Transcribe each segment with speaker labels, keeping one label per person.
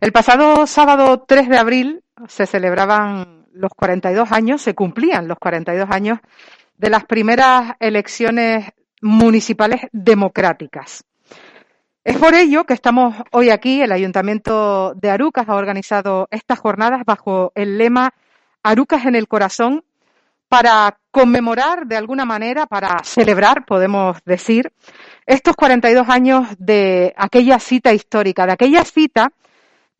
Speaker 1: El pasado sábado 3 de abril se celebraban los 42 años, se cumplían los 42 años de las primeras elecciones municipales democráticas. Es por ello que estamos hoy aquí. El Ayuntamiento de Arucas ha organizado estas jornadas bajo el lema Arucas en el corazón para conmemorar de alguna manera, para celebrar, podemos decir, estos 42 años de aquella cita histórica, de aquella cita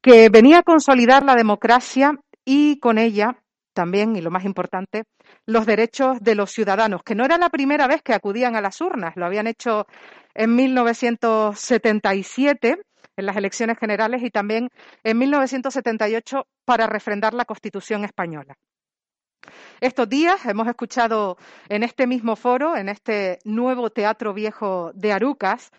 Speaker 1: que venía a consolidar la democracia y con ella también, y lo más importante, los derechos de los ciudadanos, que no era la primera vez que acudían a las urnas, lo habían hecho en 1977 en las elecciones generales y también en 1978 para refrendar la Constitución española. Estos días hemos escuchado en este mismo foro, en este nuevo Teatro Viejo de Arucas,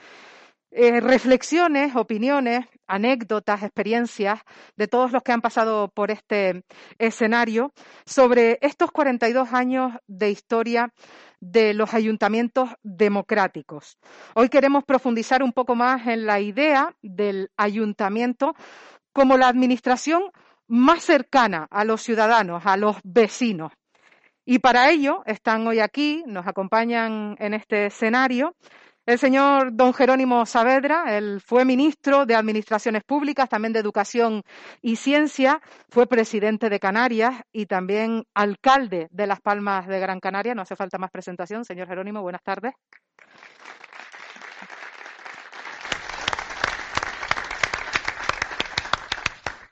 Speaker 1: eh, reflexiones, opiniones, anécdotas, experiencias de todos los que han pasado por este escenario sobre estos 42 años de historia de los ayuntamientos democráticos. Hoy queremos profundizar un poco más en la idea del ayuntamiento como la administración más cercana a los ciudadanos, a los vecinos. Y para ello están hoy aquí, nos acompañan en este escenario el señor don Jerónimo Saavedra, él fue ministro de Administraciones Públicas, también de Educación y Ciencia, fue presidente de Canarias y también alcalde de Las Palmas de Gran Canaria. No hace falta más presentación. Señor Jerónimo, buenas tardes.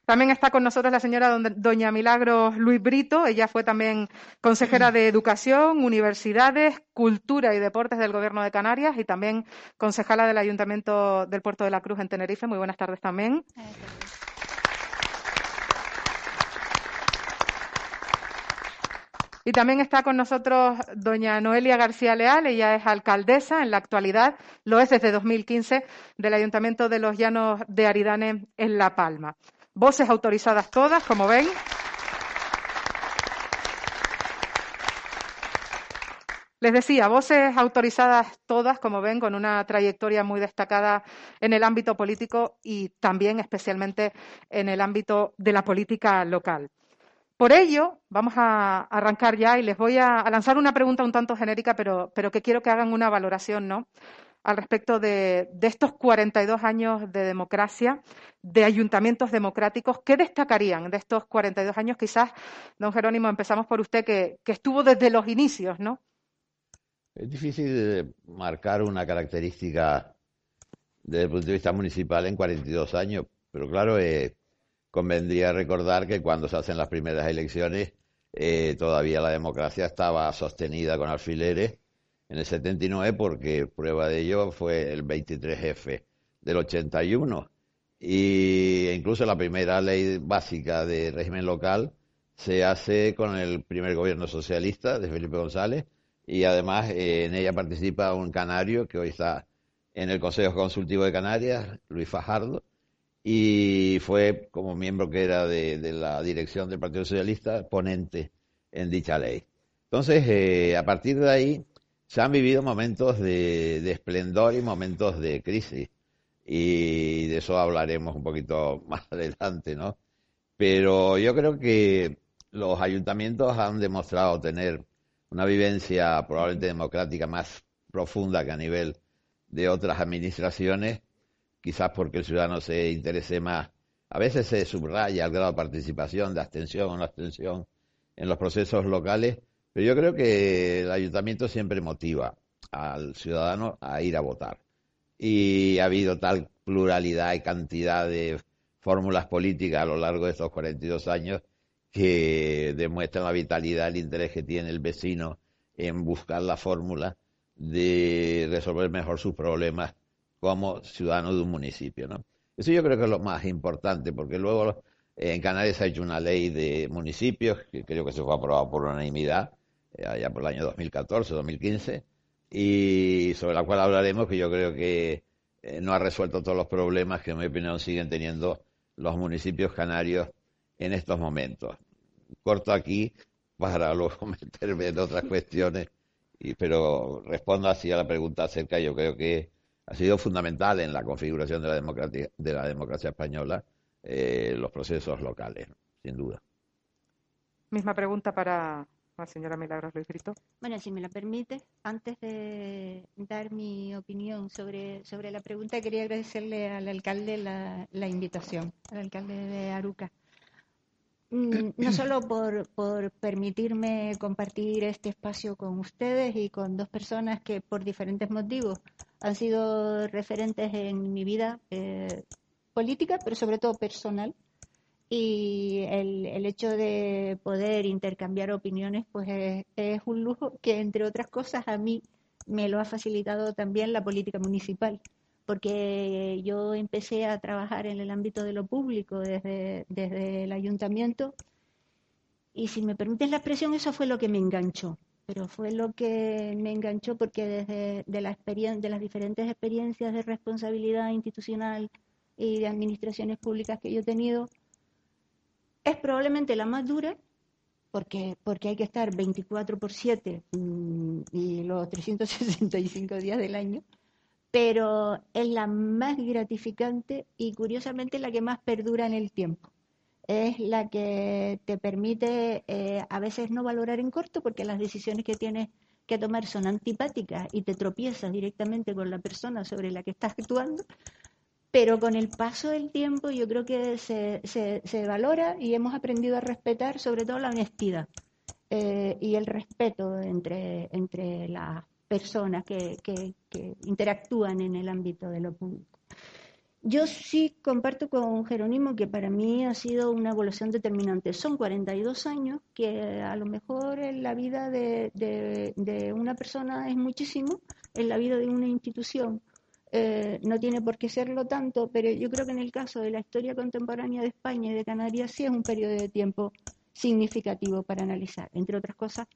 Speaker 1: También está con nosotros la señora doña Milagros Luis Brito. Ella fue también consejera de Educación, Universidades, Cultura y Deportes del Gobierno de Canarias y también concejala del Ayuntamiento del Puerto de la Cruz en Tenerife. Muy buenas tardes también. Y también está con nosotros doña Noelia García Leal, ella es alcaldesa en la actualidad, lo es desde 2015, del Ayuntamiento de los Llanos de Aridane en La Palma. Voces autorizadas todas, como ven. Les decía, voces autorizadas todas, como ven, con una trayectoria muy destacada en el ámbito político y también especialmente en el ámbito de la política local. Por ello, vamos a arrancar ya y les voy a, lanzar una pregunta un tanto genérica, pero, pero que quiero que hagan una valoración, ¿no? Al respecto de, estos 42 años de democracia, de ayuntamientos democráticos. ¿Qué destacarían de estos 42 años? Quizás, don Jerónimo, empezamos por usted, que, estuvo desde los inicios, ¿no?
Speaker 2: Es difícil marcar una característica desde el punto de vista municipal en 42 años, pero claro, eh, convendría recordar que cuando se hacen las primeras elecciones eh, todavía la democracia estaba sostenida con alfileres en el 79 porque prueba de ello fue el 23F del 81 y incluso la primera ley básica de régimen local se hace con el primer gobierno socialista de Felipe González y además eh, en ella participa un canario que hoy está en el Consejo Consultivo de Canarias, Luis Fajardo, y fue como miembro que era de, la dirección del Partido Socialista ponente en dicha ley. Entonces, eh, a partir de ahí, se han vivido momentos de, esplendor y momentos de crisis. Y de eso hablaremos un poquito más adelante, ¿no? Pero yo creo que los ayuntamientos han demostrado tener una vivencia probablemente democrática más profunda que a nivel de otras administraciones, quizás porque el ciudadano se interese más. A veces se subraya el grado de participación, de abstención o no abstención en los procesos locales, pero yo creo que el ayuntamiento siempre motiva al ciudadano a ir a votar. Y ha habido tal pluralidad y cantidad de fórmulas políticas a lo largo de estos 42 años que demuestran la vitalidad, el interés que tiene el vecino en buscar la fórmula de resolver mejor sus problemas como ciudadano de un municipio. ¿no? Eso yo creo que es lo más importante, porque luego en Canarias ha hecho una ley de municipios, que creo que se fue aprobada por unanimidad, allá por el año 2014, 2015, y sobre la cual hablaremos, que yo creo que eh, no ha resuelto todos los problemas que en mi opinión siguen teniendo los municipios canarios en estos momentos. Corto aquí para luego meterme en otras cuestiones, y, pero respondo así a la pregunta acerca, yo creo que ha sido fundamental en la configuración de la democracia, de la democracia española eh, los procesos locales, sin duda.
Speaker 1: Misma pregunta para la señora Milagros Luis Grito.
Speaker 3: Bueno, si me la permite, antes de dar mi opinión sobre, sobre la pregunta, quería agradecerle al alcalde la, la invitación, al alcalde de Aruca. Mm, no solo por, por, permitirme compartir este espacio con ustedes y con dos personas que por diferentes motivos han sido referentes en mi vida eh, política, pero sobre todo personal. Y el, el, hecho de poder intercambiar opiniones, pues es, un lujo que, entre otras cosas, a mí me lo ha facilitado también la política municipal porque yo empecé a trabajar en el ámbito de lo público desde, desde el ayuntamiento y si me permites la expresión, eso fue lo que me enganchó, pero fue lo que me enganchó porque desde de, la de las diferentes experiencias de responsabilidad institucional y de administraciones públicas que yo he tenido, es probablemente la más dura porque, porque hay que estar 24 por 7 mm, y los 365 días del año pero es la más gratificante y curiosamente la que más perdura en el tiempo. Es la que te permite eh, a veces no valorar en corto porque las decisiones que tienes que tomar son antipáticas y te tropiezas directamente con la persona sobre la que estás actuando, pero con el paso del tiempo yo creo que se, se, valora y hemos aprendido a respetar sobre todo la honestidad eh, y el respeto entre, entre las personas que, interactúan en el ámbito de lo público. Yo sí comparto con Jerónimo que para mí ha sido una evolución determinante. Son 42 años que a lo mejor en la vida de, una persona es muchísimo, en la vida de una institución eh, no tiene por qué serlo tanto, pero yo creo que en el caso de la historia contemporánea de España y de Canarias sí es un periodo de tiempo significativo para analizar, entre otras cosas,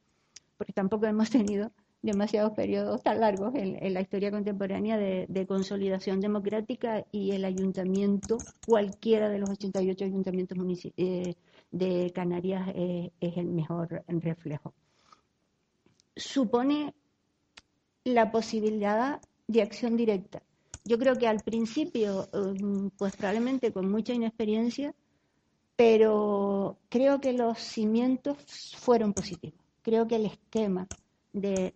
Speaker 3: porque tampoco hemos tenido demasiados periodos tan largos en, la historia contemporánea de, consolidación democrática y el ayuntamiento, cualquiera de los 88 ayuntamientos eh, de Canarias eh, es el mejor reflejo. Supone la posibilidad de acción directa. Yo creo que al principio, um, pues probablemente con mucha inexperiencia, pero creo que los cimientos fueron positivos. Creo que el esquema de,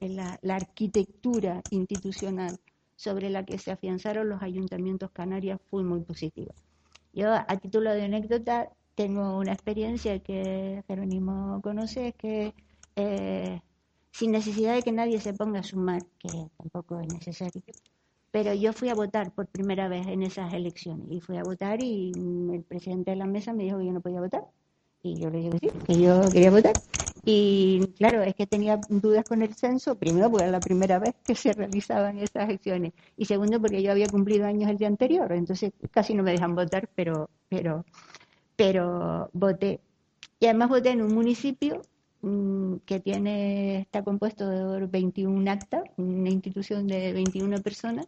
Speaker 3: la, arquitectura institucional sobre la que se afianzaron los ayuntamientos canarios fue muy positiva. Yo, a título de anécdota, tengo una experiencia que Jerónimo conoce, que eh, sin necesidad de que nadie se ponga a sumar, que tampoco es necesario, pero yo fui a votar por primera vez en esas elecciones. Y fui a votar y el presidente de la mesa me dijo que yo no podía votar. Y yo le dije que sí, que yo quería votar. Y claro, es que tenía dudas con el censo, primero porque era la primera vez que se realizaban esas acciones. Y segundo porque yo había cumplido años el día anterior, entonces casi no me dejan votar, pero, pero, pero voté. Y además voté en un municipio que tiene, está compuesto de 21 actas, una institución de 21 personas,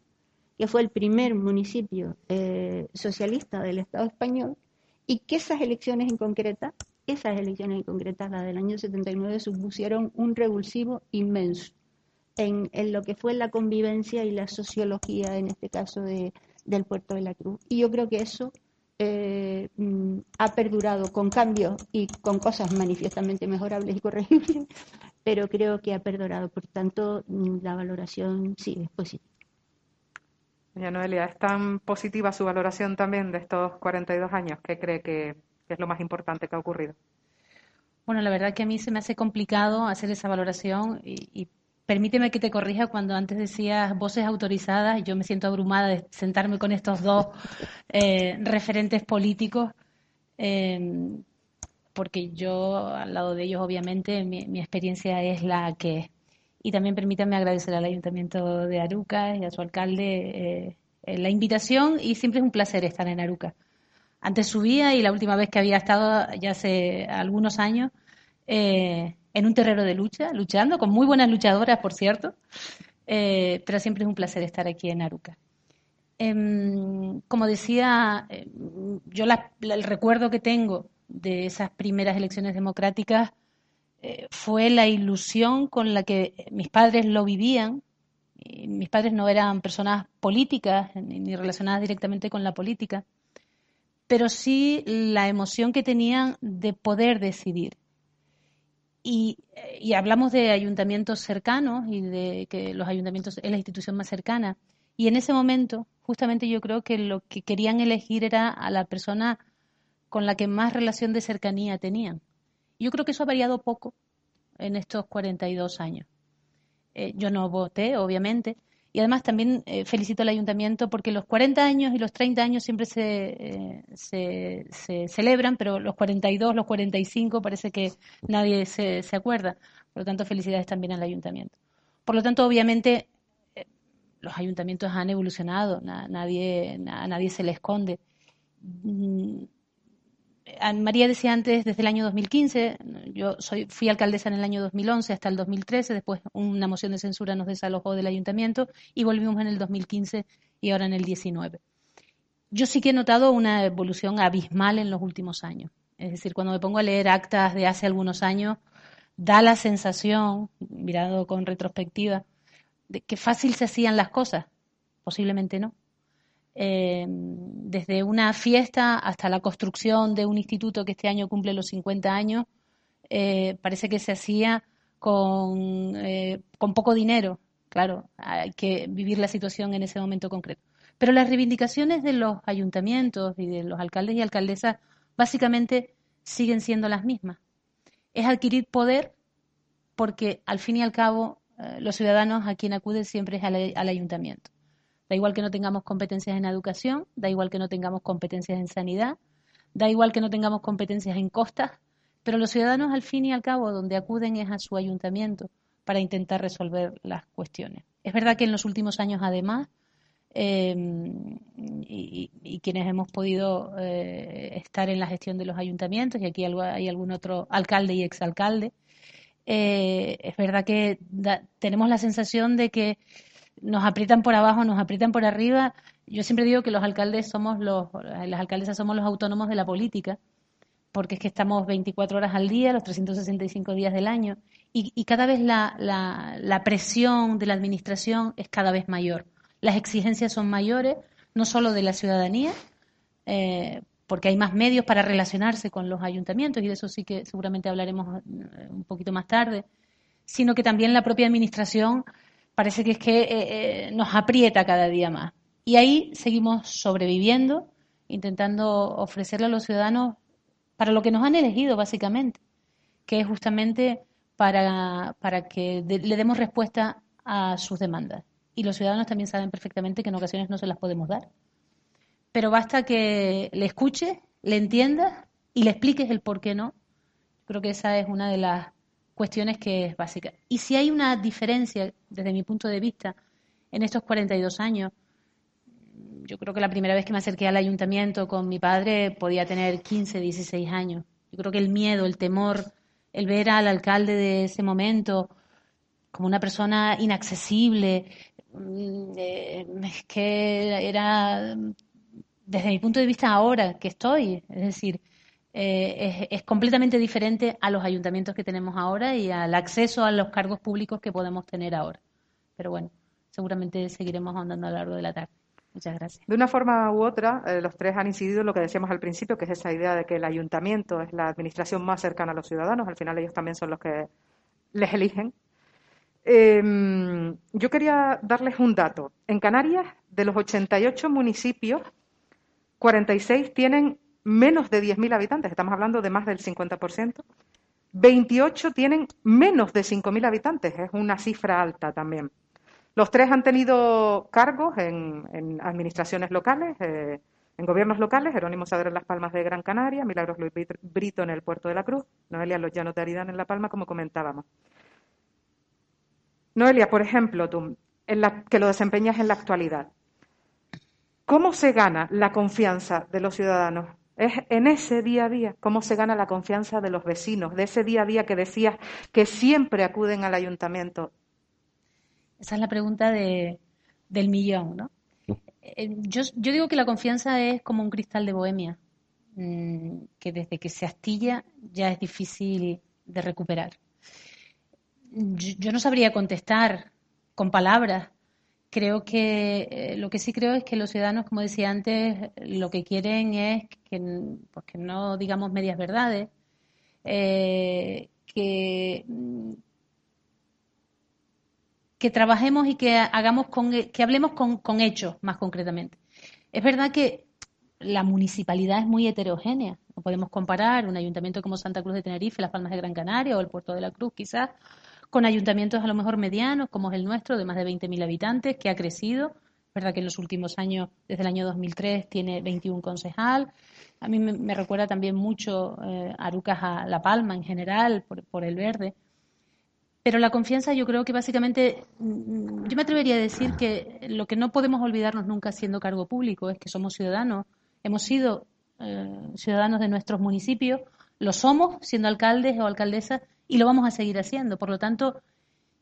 Speaker 3: que fue el primer municipio eh, socialista del Estado español, y que esas elecciones en concreta esas elecciones concretas, las del año 79, supusieron un revulsivo inmenso en, lo que fue la convivencia y la sociología, en este caso, de, del puerto de la Cruz. Y yo creo que eso eh, mm, ha perdurado con cambios y con cosas manifiestamente mejorables y corregibles, pero creo que ha perdurado. Por tanto, mm, la valoración sí es positiva.
Speaker 1: Doña Noelia, ¿es tan positiva su valoración también de estos 42 años? ¿Qué cree que que es lo más importante que ha ocurrido.
Speaker 4: Bueno, la verdad que a mí se me hace complicado hacer esa valoración y, permíteme que te corrija cuando antes decías voces autorizadas, yo me siento abrumada de sentarme con estos dos eh, referentes políticos, eh, porque yo al lado de ellos obviamente mi, experiencia es la que. Y también permítame agradecer al Ayuntamiento de Aruca y a su alcalde eh, la invitación y siempre es un placer estar en Aruca antes subía y la última vez que había estado ya hace algunos años eh, en un terreno de lucha, luchando, con muy buenas luchadoras, por cierto, eh, pero siempre es un placer estar aquí en Aruca. Em, como decía, eh, yo el recuerdo que tengo de esas primeras elecciones democráticas fue la ilusión con la que mis padres lo vivían. mis padres no eran personas políticas ni relacionadas directamente con la política, pero sí la emoción que tenían de poder decidir. Y, y, hablamos de ayuntamientos cercanos y de que los ayuntamientos es la institución más cercana. Y en ese momento, justamente yo creo que lo que querían elegir era a la persona con la que más relación de cercanía tenían. Yo creo que eso ha variado poco en estos 42 años. Eh, yo no voté, obviamente, y además también eh, felicito al ayuntamiento porque los 40 años y los 30 años siempre se, eh, se, se, celebran, pero los 42, los 45 parece que nadie se, se acuerda. Por lo tanto, felicidades también al ayuntamiento. Por lo tanto, obviamente, los ayuntamientos han evolucionado, nadie, a nadie se le esconde. María decía antes, desde el año 2015, yo soy, fui alcaldesa en el año 2011 hasta el 2013, después una moción de censura nos desalojó del ayuntamiento y volvimos en el 2015 y ahora en el 19. Yo sí que he notado una evolución abismal en los últimos años. Es decir, cuando me pongo a leer actas de hace algunos años, da la sensación, mirado con retrospectiva, de que fácil se hacían las cosas. Posiblemente no. Eh, desde una fiesta hasta la construcción de un instituto que este año cumple los 50 años, eh, parece que se hacía con, eh, con poco dinero. Claro, hay que vivir la situación en ese momento concreto. Pero las reivindicaciones de los ayuntamientos y de los alcaldes y alcaldesas básicamente siguen siendo las mismas. Es adquirir poder porque al fin y al cabo los ciudadanos a quien acuden siempre es al ayuntamiento. Da igual que no tengamos competencias en educación, da igual que no tengamos competencias en sanidad, da igual que no tengamos competencias en costas, pero los ciudadanos al fin y al cabo donde acuden es a su ayuntamiento para intentar resolver las cuestiones. Es verdad que en los últimos años además, em, y, quienes hemos podido eh, estar en la gestión de los ayuntamientos, y aquí hay algún otro alcalde y exalcalde, eh, es verdad que tenemos la sensación de que nos aprietan por abajo, nos aprietan por arriba. Yo siempre digo que los alcaldes somos los, las alcaldesas somos los autónomos de la política, porque es que estamos 24 horas al día, los 365 días del año, y, cada vez la, la, presión de la administración es cada vez mayor. Las exigencias son mayores, no solo de la ciudadanía, eh, porque hay más medios para relacionarse con los ayuntamientos, y de eso sí que seguramente hablaremos eh, un poquito más tarde, sino que también la propia administración parece que es que eh, eh, nos aprieta cada día más. Y ahí seguimos sobreviviendo, intentando ofrecerle a los ciudadanos para lo que nos han elegido, básicamente, que es justamente para, para que le demos respuesta a sus demandas. Y los ciudadanos también saben perfectamente que en ocasiones no se las podemos dar. Pero basta que le escuches, le entiendas y le expliques el por qué no. Creo que esa es una de las cuestiones que es básica. Y si hay una diferencia, desde mi punto de vista, en estos 42 años, yo creo que la primera vez que me acerqué al ayuntamiento con mi padre podía tener 15, 16 años. Yo creo que el miedo, el temor, el ver al alcalde de ese momento como una persona inaccesible, mm, eh, es que era, desde mi punto de vista ahora que estoy, es decir, eh, es, completamente diferente a los ayuntamientos que tenemos ahora y al acceso a los cargos públicos que podemos tener ahora. Pero bueno, seguramente seguiremos ahondando a lo largo de la tarde. Muchas gracias.
Speaker 1: De una forma u otra, eh, los tres han incidido en lo que decíamos al principio, que es esa idea de que el ayuntamiento es la administración más cercana a los ciudadanos. Al final ellos también son los que les eligen. Em, yo quería darles un dato. En Canarias, de los 88 municipios, 46 tienen menos de 10.000 habitantes, estamos hablando de más del 50%. 28 tienen menos de 5.000 habitantes, es una cifra alta también. Los tres han tenido cargos en, administraciones locales, eh, en gobiernos locales, Jerónimo Sadra en Las Palmas de Gran Canaria, Milagros Luis Brito en el Puerto de la Cruz, Noelia Los Llanos de Aridán en La Palma, como comentábamos. Noelia, por ejemplo, tú, en la, que lo desempeñas en la actualidad, ¿cómo se gana la confianza de los ciudadanos es en ese día a día cómo se gana la confianza de los vecinos, de ese día a día que decías que siempre acuden al ayuntamiento.
Speaker 4: Esa es la pregunta de, del millón, ¿no? Eh, yo, yo, digo que la confianza es como un cristal de bohemia, mm, que desde que se astilla ya es difícil de recuperar. Yo, yo no sabría contestar con palabras creo que eh, lo que sí creo es que los ciudadanos, como decía antes, lo que quieren es que, pues que no digamos medias verdades, eh, que, trabajemos y que hagamos con, que hablemos con, con hechos más concretamente. Es verdad que la municipalidad es muy heterogénea. No podemos comparar un ayuntamiento como Santa Cruz de Tenerife, Las Palmas de Gran Canaria o el Puerto de la Cruz, quizás, con ayuntamientos a lo mejor medianos, como es el nuestro, de más de 20.000 habitantes, que ha crecido. Verdad que en los últimos años, desde el año 2003, tiene 21 concejal. A mí me, recuerda también mucho eh, Arucas a La Palma en general, por, el verde. Pero la confianza yo creo que básicamente, mm, yo me atrevería a decir que lo que no podemos olvidarnos nunca siendo cargo público es que somos ciudadanos, hemos sido eh, ciudadanos de nuestros municipios, lo somos siendo alcaldes o alcaldesas y lo vamos a seguir haciendo. Por lo tanto,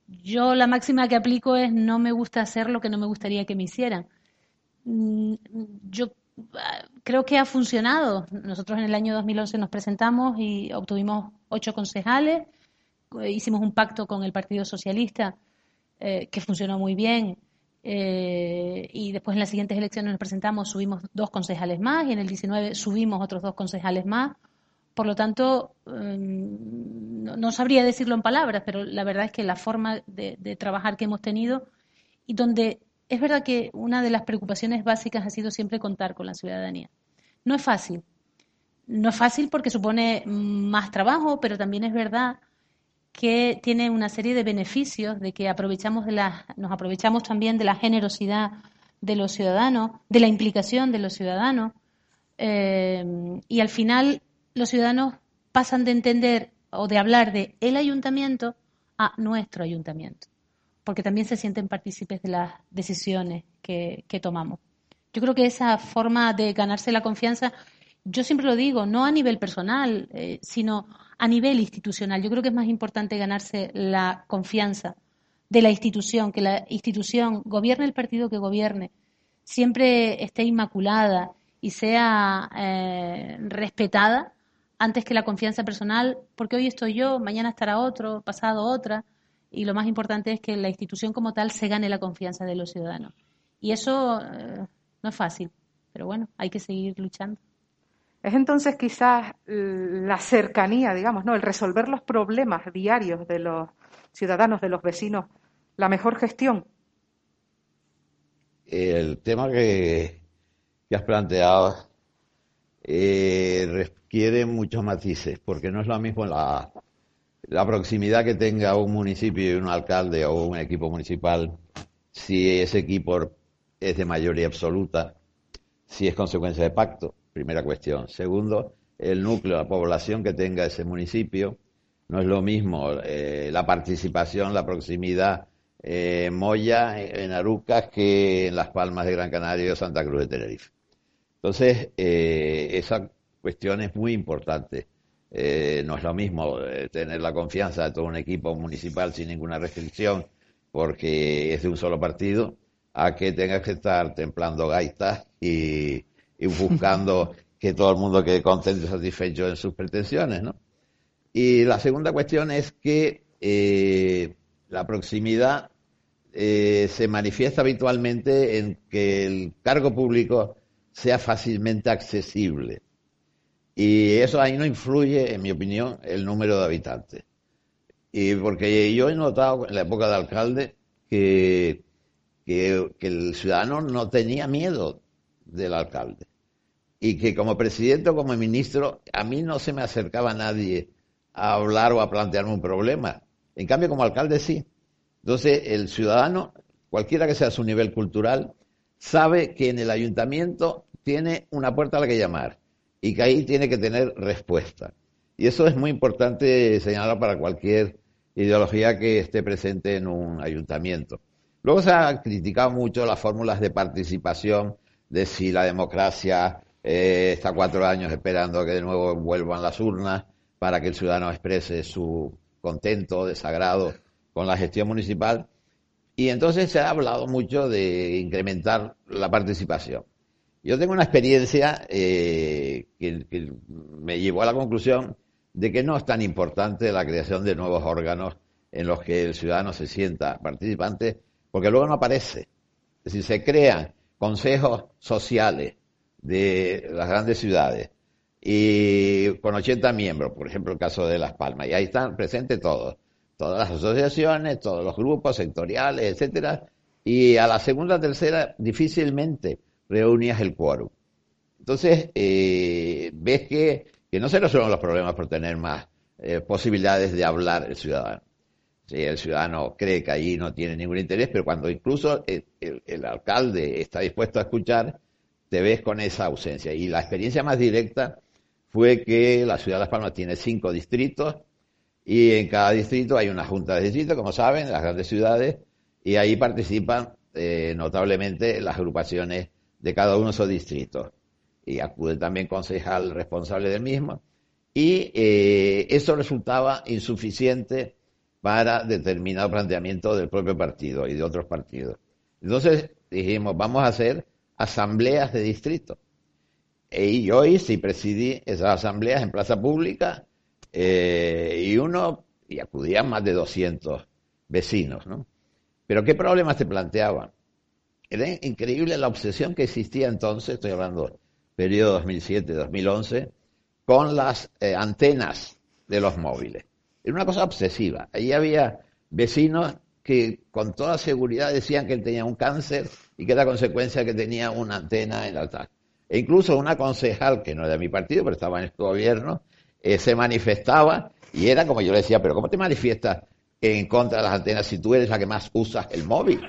Speaker 4: yo la máxima que aplico es no me gusta hacer lo que no me gustaría que me hicieran. Mm, yo ah, creo que ha funcionado. Nosotros en el año 2011 nos presentamos y obtuvimos ocho concejales. Hicimos un pacto con el Partido Socialista eh, que funcionó muy bien. Eh, y después en las siguientes elecciones nos presentamos, subimos dos concejales más y en el 19 subimos otros dos concejales más. Por lo tanto, em, no, sabría decirlo en palabras, pero la verdad es que la forma de, trabajar que hemos tenido y donde es verdad que una de las preocupaciones básicas ha sido siempre contar con la ciudadanía. No es fácil. No es fácil porque supone más trabajo, pero también es verdad que tiene una serie de beneficios de que aprovechamos de la, nos aprovechamos también de la generosidad de los ciudadanos, de la implicación de los ciudadanos, em, y al final los ciudadanos pasan de entender o de hablar de el ayuntamiento a nuestro ayuntamiento, porque también se sienten partícipes de las decisiones que, tomamos. Yo creo que esa forma de ganarse la confianza, yo siempre lo digo, no a nivel personal, eh, sino a nivel institucional. Yo creo que es más importante ganarse la confianza de la institución, que la institución gobierne el partido que gobierne, siempre esté inmaculada y sea eh, respetada antes que la confianza personal, porque hoy estoy yo, mañana estará otro, pasado otra, y lo más importante es que la institución como tal se gane la confianza de los ciudadanos. Y eso eh, no es fácil, pero bueno, hay que seguir luchando.
Speaker 1: Es entonces quizás la cercanía, digamos, ¿no? El resolver los problemas diarios de los ciudadanos, de los vecinos, la mejor gestión.
Speaker 2: El tema que, que has planteado eh, requiere muchos matices, porque no es lo mismo la, la proximidad que tenga un municipio y un alcalde o un equipo municipal, si ese equipo es de mayoría absoluta, si es consecuencia de pacto, primera cuestión. Segundo, el núcleo, la población que tenga ese municipio, no es lo mismo eh, la participación, la proximidad eh, Moya, en Arucas, que en Las Palmas de Gran Canaria o Santa Cruz de Tenerife. Entonces, eh, esa cuestión es muy importante. Eh, no es lo mismo eh, tener la confianza de todo un equipo municipal sin ninguna restricción, porque es de un solo partido, a que tengas que estar templando gaitas y, buscando que todo el mundo quede contento y satisfecho en sus pretensiones, ¿no? Y la segunda cuestión es que la proximidad se manifiesta habitualmente en que el cargo público sea fácilmente accesible. Y eso ahí no influye, en mi opinión, el número de habitantes. Y porque yo he notado en la época de alcalde que, que, el ciudadano no tenía miedo del alcalde. Y que como presidente o como ministro, a mí no se me acercaba nadie a hablar o a plantearme un problema. En cambio, como alcalde sí. Entonces, el ciudadano, cualquiera que sea su nivel cultural, sabe que en el ayuntamiento tiene una puerta a la que llamar y que ahí tiene que tener respuesta. Y eso es muy importante señalar para cualquier ideología que esté presente en un ayuntamiento. Luego se ha criticado mucho las fórmulas de participación, de si la democracia eh, está cuatro años esperando que de nuevo vuelvan las urnas para que el ciudadano exprese su contento, desagrado con la gestión municipal. Y entonces se ha hablado mucho de incrementar la participación. Yo tengo una experiencia eh, que, me llevó a la conclusión de que no es tan importante la creación de nuevos órganos en los que el ciudadano se sienta participante, porque luego no aparece. Es decir, se crean consejos sociales de las grandes ciudades y con 80 miembros, por ejemplo el caso de Las Palmas, y ahí están presentes todos, todas las asociaciones, todos los grupos sectoriales, etcétera, y a la segunda, tercera difícilmente reunías el quórum. Entonces, eh, ves que, que, no se resuelven los problemas por tener más eh, posibilidades de hablar el ciudadano. Sí, el ciudadano cree que allí no tiene ningún interés, pero cuando incluso el, el, alcalde está dispuesto a escuchar, te ves con esa ausencia. Y la experiencia más directa fue que la ciudad de Las Palmas tiene cinco distritos y en cada distrito hay una junta de distrito, como saben, las grandes ciudades, y ahí participan eh, notablemente las agrupaciones de cada uno de esos distritos. Y acude también concejal responsable del mismo. Y eh, eso resultaba insuficiente para determinado planteamiento del propio partido y de otros partidos. Entonces dijimos, vamos a hacer asambleas de distrito. Y yo y presidí esas asambleas en plaza pública eh, y uno, y acudían más de 200 vecinos, ¿no? Pero ¿qué problemas te planteaban? Era increíble la obsesión que existía entonces, estoy hablando periodo 2007-2011, con las eh, antenas de los móviles. Era una cosa obsesiva. Allí había vecinos que con toda seguridad decían que él tenía un cáncer y que era consecuencia que tenía una antena en altar. E incluso una concejal, que no era de mi partido, pero estaba en este gobierno, eh, se manifestaba y era como yo le decía, pero ¿cómo te manifiestas en contra de las antenas si tú eres la que más usas el móvil?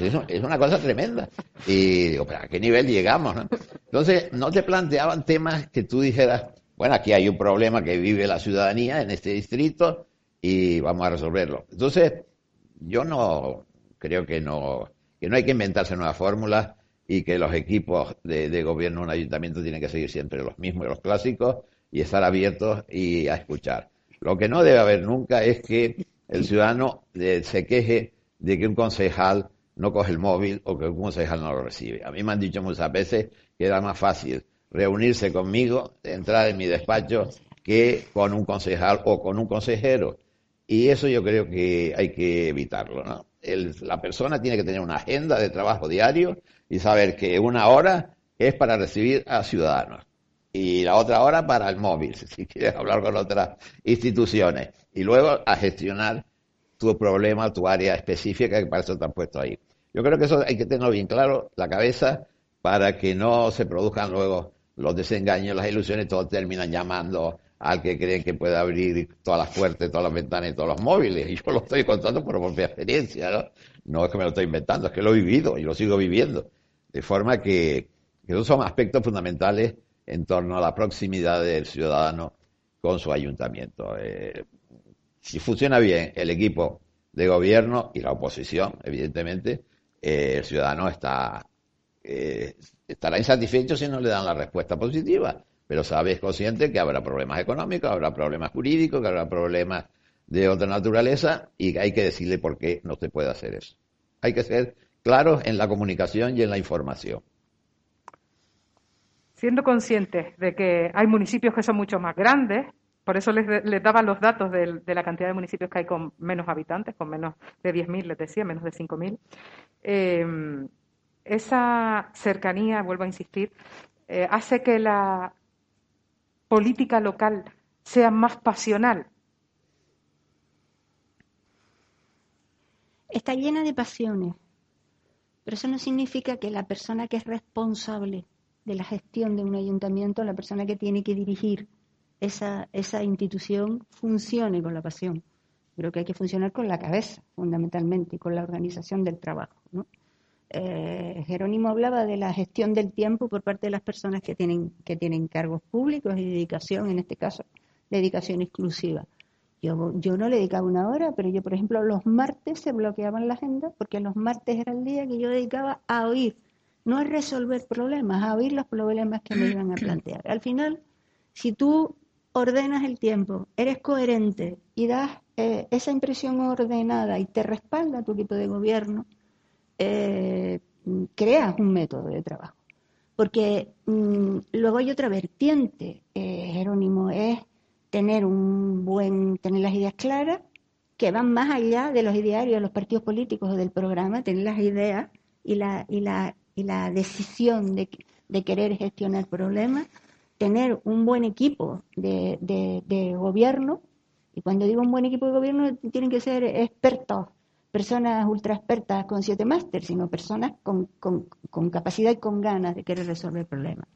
Speaker 2: Es una cosa tremenda. Y digo, ¿a qué nivel llegamos? Entonces, no te planteaban temas que tú dijeras, bueno, aquí hay un problema que vive la ciudadanía en este distrito y vamos a resolverlo. Entonces, yo no creo que no, que no hay que inventarse nuevas fórmulas y que los equipos de, de gobierno de un ayuntamiento tienen que seguir siempre los mismos, los clásicos, y estar abiertos y a escuchar. Lo que no debe haber nunca es que el ciudadano eh, se queje de que un concejal no coge el móvil o que un concejal no lo recibe. A mí me han dicho muchas veces que era más fácil reunirse conmigo, entrar en mi despacho, que con un concejal o con un consejero. Y eso yo creo que hay que evitarlo. ¿no? la persona tiene que tener una agenda de trabajo diario y saber que una hora es para recibir a ciudadanos y la otra hora para el móvil, si quieres hablar con otras instituciones. Y luego a gestionar tu problema, tu área específica que para eso te han puesto ahí. Yo creo que eso hay que tenerlo bien claro, la cabeza, para que no se produzcan luego los desengaños, las ilusiones, todos terminan llamando al que creen que puede abrir todas las puertas, todas las ventanas y todos los móviles. Y yo lo estoy contando por propia experiencia, ¿no? No es que me lo estoy inventando, es que lo he vivido y lo sigo viviendo. De forma que, que esos son aspectos fundamentales en torno a la proximidad del ciudadano con su ayuntamiento. Eh, si funciona bien el equipo de gobierno y la oposición, evidentemente, eh, el ciudadano está eh, estará insatisfecho si no le dan la respuesta positiva, pero sabe, consciente que habrá problemas económicos, habrá problemas jurídicos, que habrá problemas de otra naturaleza y hay que decirle por qué no se puede hacer eso. Hay que ser claros en la comunicación y en la información
Speaker 1: siendo conscientes de que hay municipios que son mucho más grandes, por eso les, les daba los datos de, la cantidad de municipios que hay con menos habitantes, con menos de 10.000, les decía, menos de 5.000. Eh, esa cercanía, vuelvo a insistir, eh, hace que la política local sea más pasional.
Speaker 3: Está llena de pasiones, pero eso no significa que la persona que es responsable de la gestión de un ayuntamiento, la persona que tiene que dirigir esa, esa institución funcione con la pasión. Creo que hay que funcionar con la cabeza, fundamentalmente, y con la organización del trabajo. Eh, Jerónimo hablaba de la gestión del tiempo por parte de las personas que tienen, que tienen cargos públicos y dedicación, en este caso, dedicación exclusiva. Yo, yo no le dedicaba una hora, pero yo, por ejemplo, los martes se bloqueaban la agenda porque los martes era el día que yo dedicaba a oír no es resolver problemas, a oír los problemas que me iban a plantear. Al final, si tú ordenas el tiempo, eres coherente y das eh, esa impresión ordenada y te respalda tu equipo de gobierno, eh, creas un método de trabajo. Porque mm, luego hay otra vertiente, eh, Jerónimo, es tener un buen, tener las ideas claras, que van más allá de los idearios de los partidos políticos o del programa, tener las ideas y la, y la, y la decisión de, de querer gestionar problemas, tener un buen equipo de, gobierno, y cuando digo un buen equipo de gobierno, tienen que ser expertos, personas ultra expertas con siete másteres, sino personas con, con, con capacidad y con ganas de querer resolver problemas.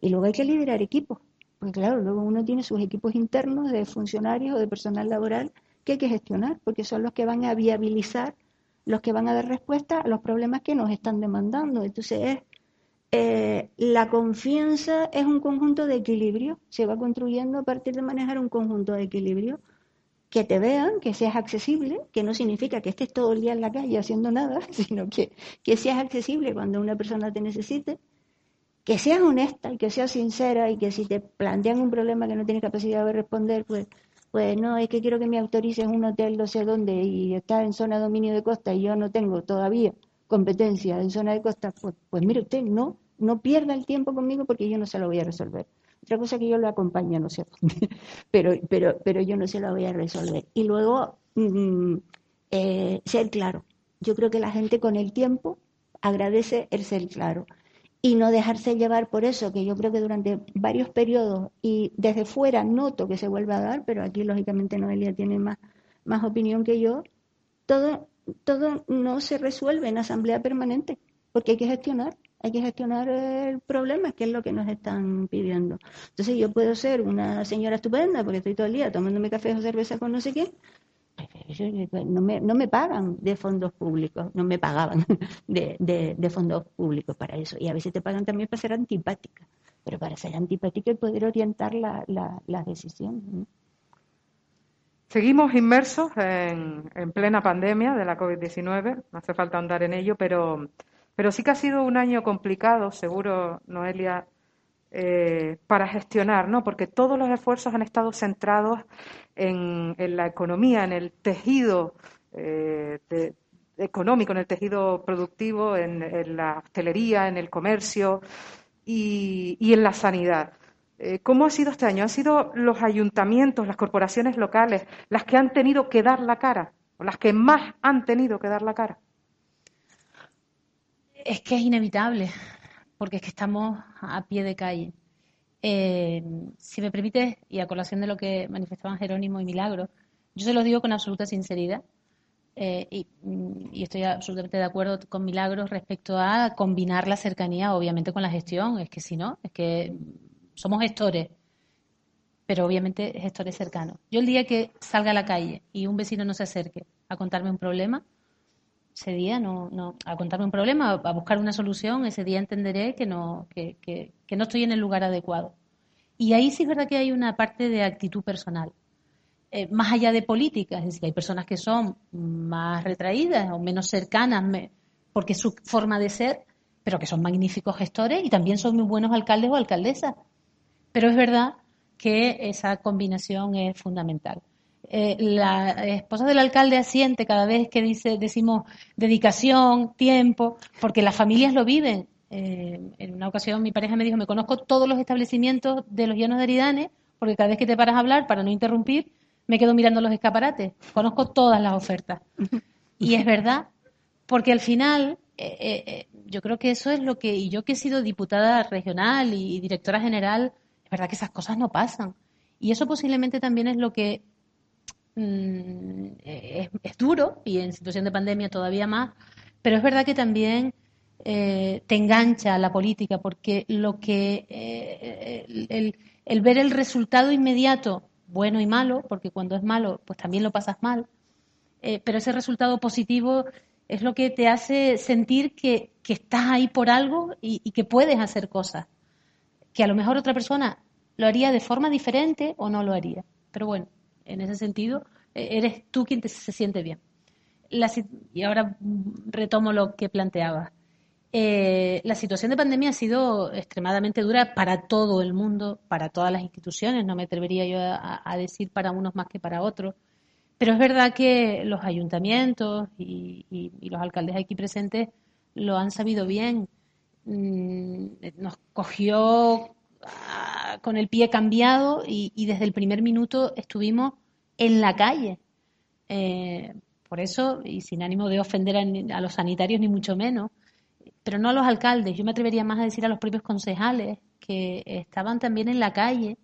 Speaker 3: Y luego hay que liderar equipos, porque claro, luego uno tiene sus equipos internos de funcionarios o de personal laboral que hay que gestionar, porque son los que van a viabilizar, los que van a dar respuesta a los problemas que nos están demandando. Entonces, es, eh, la confianza es un conjunto de equilibrio, se va construyendo a partir de manejar un conjunto de equilibrio. Que te vean, que seas accesible, que no significa que estés todo el día en la calle haciendo nada, sino que, que seas accesible cuando una persona te necesite, que seas honesta y que seas sincera y que si te plantean un problema que no tienes capacidad de responder, pues pues no, es que quiero que me autorices un hotel no sé dónde y está en zona dominio de costa y yo no tengo todavía competencia en zona de costa, pues, pues mire usted, no, no pierda el tiempo conmigo porque yo no se lo voy a resolver. Otra cosa que yo lo acompaño, no sé, pero, pero, pero yo no se lo voy a resolver. Y luego, mm, eh, ser claro. Yo creo que la gente con el tiempo agradece el ser claro y no dejarse llevar por eso, que yo creo que durante varios periodos y desde fuera noto que se vuelve a dar, pero aquí lógicamente Noelia tiene más, más opinión que yo, todo, todo no se resuelve en asamblea permanente, porque hay que gestionar, hay que gestionar el problema, que es lo que nos están pidiendo. Entonces yo puedo ser una señora estupenda, porque estoy todo el día tomándome café o cerveza con no sé qué, no me, no me pagan de fondos públicos, no me pagaban de, de, fondos públicos para eso. Y a veces te pagan también para ser antipática, pero para ser antipática y poder orientar la, la, las decisiones.
Speaker 1: Seguimos inmersos en, en, plena pandemia de la COVID-19, no hace falta andar en ello, pero, pero sí que ha sido un año complicado, seguro, Noelia, eh, para gestionar, ¿no? Porque todos los esfuerzos han estado centrados en, la economía, en el tejido eh, económico, en el tejido productivo, en, la hostelería, en el comercio y, en la sanidad. Eh, ¿Cómo ha sido este año? ¿Han sido los ayuntamientos, las corporaciones locales, las que han tenido que dar la cara, o las que más han tenido que dar la cara?
Speaker 4: Es que es inevitable porque es que estamos a pie de calle. Eh, si me permite, y a colación de lo que manifestaban Jerónimo y Milagro, yo se lo digo con absoluta sinceridad eh, y, y, estoy absolutamente de acuerdo con Milagro respecto a combinar la cercanía, obviamente, con la gestión. Es que si no, es que somos gestores, pero obviamente gestores cercanos. Yo el día que salga a la calle y un vecino no se acerque a contarme un problema, ese día no, no, a contarme un problema, a buscar una solución, ese día entenderé que no, que, que, que no estoy en el lugar adecuado. Y ahí sí es verdad que hay una parte de actitud personal. Eh, más allá de política, es decir, hay personas que son más retraídas o menos cercanas, porque es su forma de ser, pero que son magníficos gestores y también son muy buenos alcaldes o alcaldesas. Pero es verdad que esa combinación es fundamental. Eh, la esposa del alcalde asiente cada vez que dice, decimos dedicación, tiempo, porque las familias lo viven. Eh, en una ocasión mi pareja me dijo, me conozco todos los establecimientos de los llanos de Aridane, porque cada vez que te paras a hablar, para no interrumpir, me quedo mirando los escaparates. Conozco todas las ofertas. Y es verdad, porque al final eh, yo creo que eso es lo que, y yo que he sido diputada regional y directora general, es verdad que esas cosas no pasan. Y eso posiblemente también es lo que Mm, es, duro y en situación de pandemia todavía más, pero es verdad que también eh, te engancha la política porque lo que eh, el, ver el resultado inmediato, bueno y malo, porque cuando es malo, pues también lo pasas mal, eh, pero ese resultado positivo es lo que te hace sentir que, estás ahí por algo y que puedes hacer cosas, que a lo mejor otra persona lo haría de forma diferente o no lo haría. Pero bueno, en ese sentido, e-, eres tú quien se siente bien. y ahora retomo lo que planteaba. Eh, la situación de pandemia ha sido extremadamente dura para todo el mundo, para todas las instituciones, no me atrevería yo a, decir para unos más que para otros, pero es verdad que los ayuntamientos y, los alcaldes aquí presentes lo han sabido bien. Mm, nos cogió ah, con el pie cambiado y desde el primer minuto estuvimos en la calle. Eh, por eso, y sin ánimo de ofender a, los sanitarios ni mucho menos, pero no a los alcaldes. Yo me atrevería más a decir a los propios concejales que estaban también en la calle,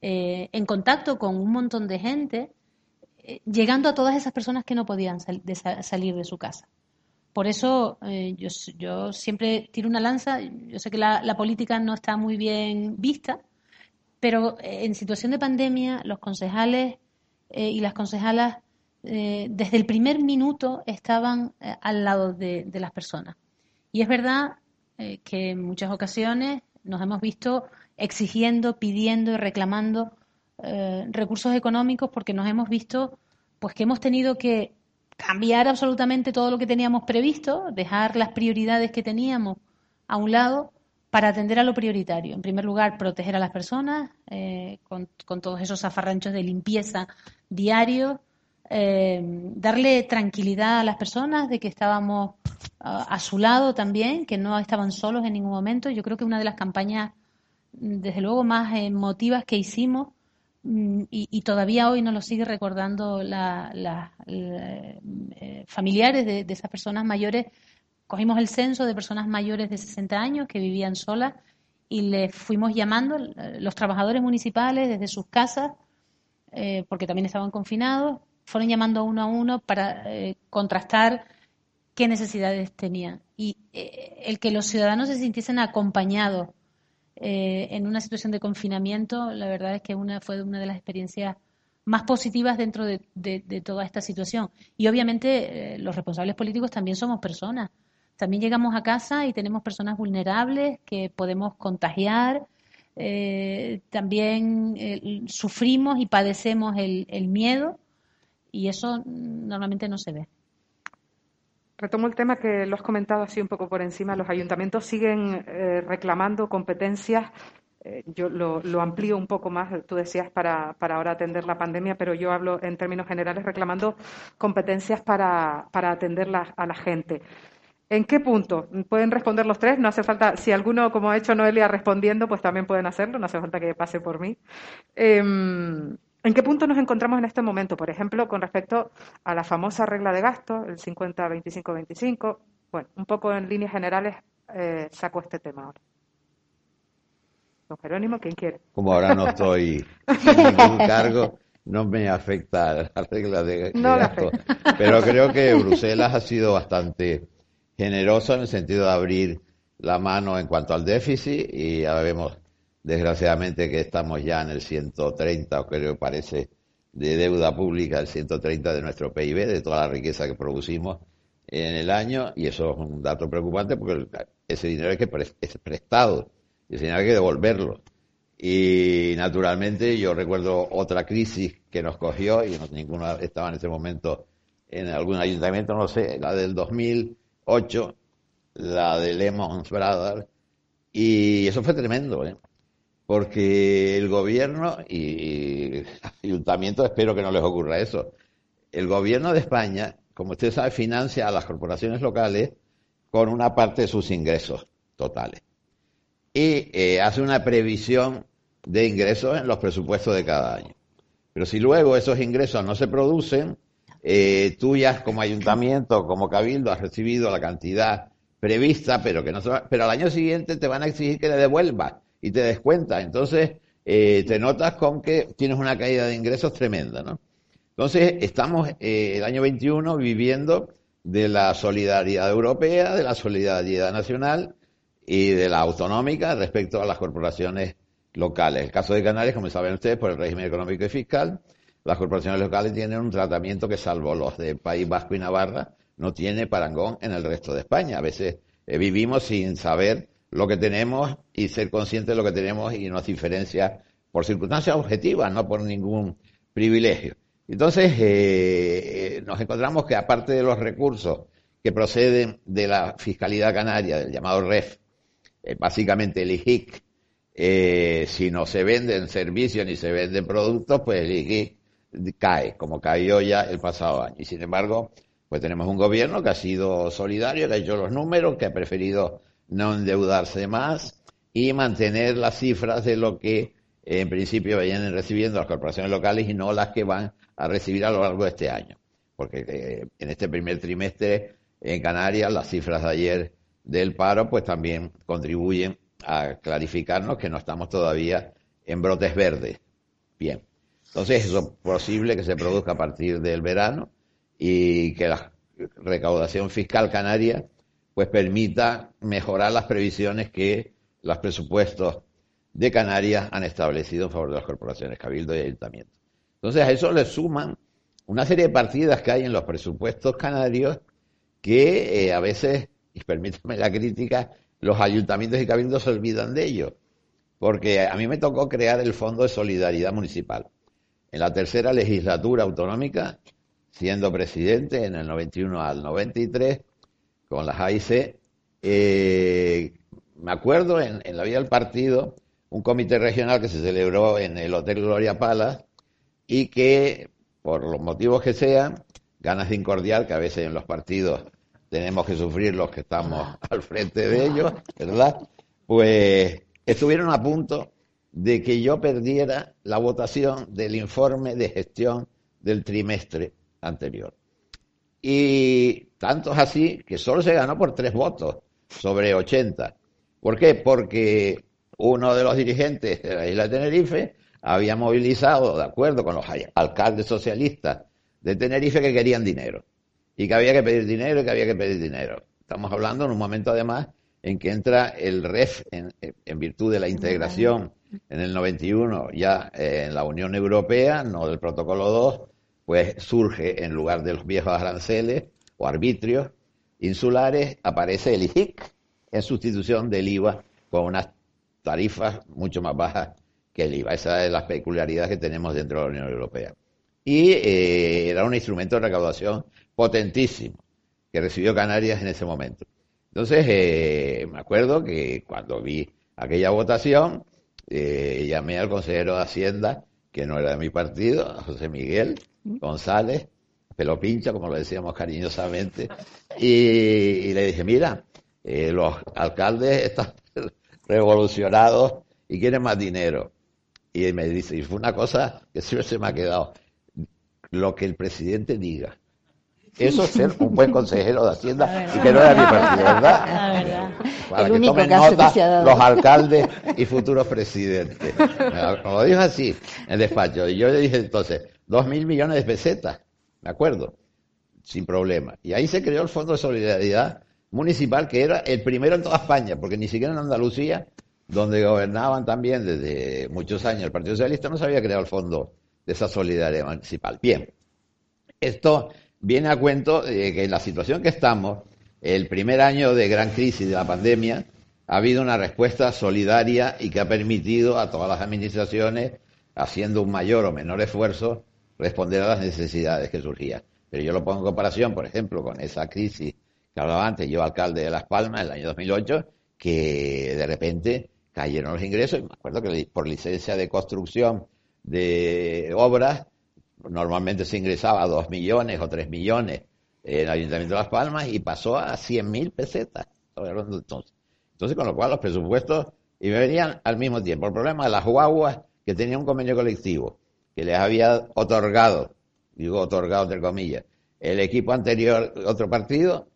Speaker 4: eh, en contacto con un montón de gente, eh, llegando a todas esas personas que no podían salir de su casa. Por eso eh, yo, yo, siempre tiro una lanza, yo sé que la, política no está muy bien vista, pero en situación de pandemia los concejales y las concejalas desde el primer minuto estaban al lado de, las personas. Y es verdad que en muchas ocasiones nos hemos visto exigiendo, pidiendo y reclamando eh, recursos económicos porque nos hemos visto pues que hemos tenido que cambiar absolutamente todo lo que teníamos previsto, dejar las prioridades que teníamos a un lado para atender a lo prioritario. En primer lugar, proteger a las personas eh, con, todos esos zafarranchos de limpieza diario, eh, darle tranquilidad a las personas de que estábamos a su lado también, que no estaban solos en ningún momento. Yo creo que una de las campañas, desde luego, más emotivas que hicimos mm, y, todavía hoy nos lo sigue recordando las eh, familiares de, esas personas mayores. Cogimos el censo de personas mayores de 60 años que vivían solas y les fuimos llamando, eh, los trabajadores municipales desde sus casas, eh, porque también estaban confinados, fueron llamando uno a uno para contrastar qué necesidades tenían. Y el que los ciudadanos se sintiesen acompañados eh, en una situación de confinamiento, la verdad es que una, fue una de las experiencias más positivas dentro de, toda esta situación. Y obviamente eh, los responsables políticos también somos personas. También llegamos a casa y tenemos personas vulnerables que podemos contagiar. también sufrimos y padecemos el miedo y eso normalmente no se ve.
Speaker 1: Retomo el tema que lo has comentado así un poco por encima. Los ayuntamientos siguen eh, reclamando competencias. Eh, yo lo, amplío un poco más, tú decías, para, ahora atender la pandemia, pero yo hablo en términos generales reclamando competencias para, para atender a la gente. ¿En qué punto? Pueden responder los tres, no hace falta, si alguno, como ha hecho Noelia, respondiendo, pues también pueden hacerlo, no hace falta que pase por mí. Em, ¿En qué punto nos encontramos en este momento? Por ejemplo, con respecto a la famosa regla de gasto, el 50-25-25. Bueno, un poco en líneas generales eh, saco este tema ahora. Don Jerónimo, ¿quién quiere?
Speaker 2: Como ahora no estoy en ningún cargo, no me afecta la regla de, gasto. Pero creo que Bruselas ha sido bastante generosa en el sentido de abrir la mano en cuanto al déficit y ya vemos Desgraciadamente que estamos ya en el 130, o creo que parece, de deuda pública, el 130 de nuestro PIB, de toda la riqueza que producimos en el año, y eso es un dato preocupante porque ese dinero hay que es prestado, y ese dinero hay que devolverlo. Y naturalmente yo recuerdo otra crisis que nos cogió, y no, ninguno estaba en ese momento en algún ayuntamiento, no sé, la del 2008, la de Lehman Brothers, y eso fue tremendo, ¿eh? Porque el gobierno y, ayuntamiento espero que no les ocurra eso. El gobierno de España, como usted sabe, financia a las corporaciones locales con una parte de sus ingresos totales y eh, hace una previsión de ingresos en los presupuestos de cada año. Pero si luego esos ingresos no se producen, eh, tú ya como ayuntamiento, como cabildo, has recibido la cantidad prevista, pero que no pero al año siguiente te van a exigir que le devuelvas y te des cuenta. Entonces, eh, te notas con que tienes una caída de ingresos tremenda, ¿no? Entonces, estamos eh, el año 21 viviendo de la solidaridad europea, de la solidaridad nacional y de la autonómica respecto a las corporaciones locales. El caso de Canarias, como saben ustedes, por el régimen económico y fiscal, las corporaciones locales tienen un tratamiento que, salvo los de País Vasco y Navarra, no tiene parangón en el resto de España. A veces eh, vivimos sin saber lo que tenemos y ser conscientes de lo que tenemos y nos diferencia por circunstancias objetivas, no por ningún privilegio. Entonces, eh, nos encontramos que aparte de los recursos que proceden de la Fiscalidad Canaria, del llamado REF, eh, básicamente el IGIC, eh, si no se venden servicios ni se venden productos, pues el IGIC cae, como cayó ya el pasado año. Y sin embargo, pues tenemos un gobierno que ha sido solidario, que ha hecho los números, que ha preferido no endeudarse más y mantener las cifras de lo que en principio vayan recibiendo las corporaciones locales y no las que van a recibir a lo largo de este año. Porque eh, en este primer trimestre en Canarias las cifras de ayer del paro, pues también contribuyen a clarificarnos que no estamos todavía en brotes verdes. Bien, entonces eso es posible que se produzca a partir del verano y que la recaudación fiscal canaria pues permita mejorar las previsiones que los presupuestos de Canarias han establecido en favor de las corporaciones, cabildo y ayuntamiento. Entonces a eso le suman una serie de partidas que hay en los presupuestos canarios que eh, a veces, y permítame la crítica, los ayuntamientos y cabildos se olvidan de ello. Porque a mí me tocó crear el Fondo de Solidaridad Municipal. En la tercera legislatura autonómica, siendo presidente en el 91 al 93, con las AIC, eh, me acuerdo en, en la vida del partido, un comité regional que se celebró en el Hotel Gloria Pala y que, por los motivos que sean, ganas de incordiar, que a veces en los partidos tenemos que sufrir los que estamos al frente de ellos, ¿verdad? Pues estuvieron a punto de que yo perdiera la votación del informe de gestión del trimestre anterior. Y tanto es así que solo se ganó por tres votos sobre 80. ¿Por qué? Porque uno de los dirigentes de la isla de Tenerife había movilizado, de acuerdo con los alcaldes socialistas de Tenerife, que querían dinero. Y que había que pedir dinero y que había que pedir dinero. Estamos hablando en un momento además en que entra el REF en, virtud de la integración en el 91 ya eh, en la Unión Europea, no del Protocolo 2, pues surge en lugar de los viejos aranceles o arbitrios insulares, aparece el IHIC en sustitución del IVA con unas tarifas mucho más bajas que el IVA. Esa es la peculiaridad que tenemos dentro de la Unión Europea. Y eh, era un instrumento de recaudación potentísimo que recibió Canarias en ese momento. Entonces, eh, me acuerdo que cuando vi aquella votación, eh, llamé al consejero de Hacienda, que no era de mi partido, José Miguel González, pelo pincha, como lo decíamos cariñosamente, y, le dije, mira, los alcaldes están revolucionados y quieren más dinero. Y me dice, y fue una cosa que siempre se me ha quedado, lo que el presidente diga. Eso es ser un buen consejero de Hacienda y que no era mi partido, ¿verdad? Para que tomen nota los alcaldes y futuros presidentes. Como dijo así en el despacho. Y yo le dije entonces, dos mil millones de pesetas, ¿de acuerdo? Sin problema. Y ahí se creó el Fondo de Solidaridad municipal que era el primero en toda España, porque ni siquiera en Andalucía, donde gobernaban también desde muchos años el Partido Socialista, no se había creado el fondo de esa solidaridad municipal. Bien, esto viene a cuento de que en la situación que estamos, el primer año de gran crisis de la pandemia, ha habido una respuesta solidaria y que ha permitido a todas las administraciones, haciendo un mayor o menor esfuerzo, responder a las necesidades que surgían. Pero yo lo pongo en comparación, por ejemplo, con esa crisis que hablaba antes, yo alcalde de Las Palmas en el año 2008, que de repente cayeron los ingresos, y me acuerdo que por licencia de construcción de obras, normalmente se ingresaba a 2 millones o 3 millones en el Ayuntamiento de Las Palmas y pasó a 100 mil pesetas. Entonces. entonces, con lo cual los presupuestos y me venían al mismo tiempo. El problema de las guaguas que tenía un convenio colectivo que les había otorgado, digo otorgado entre comillas, el equipo anterior, otro partido,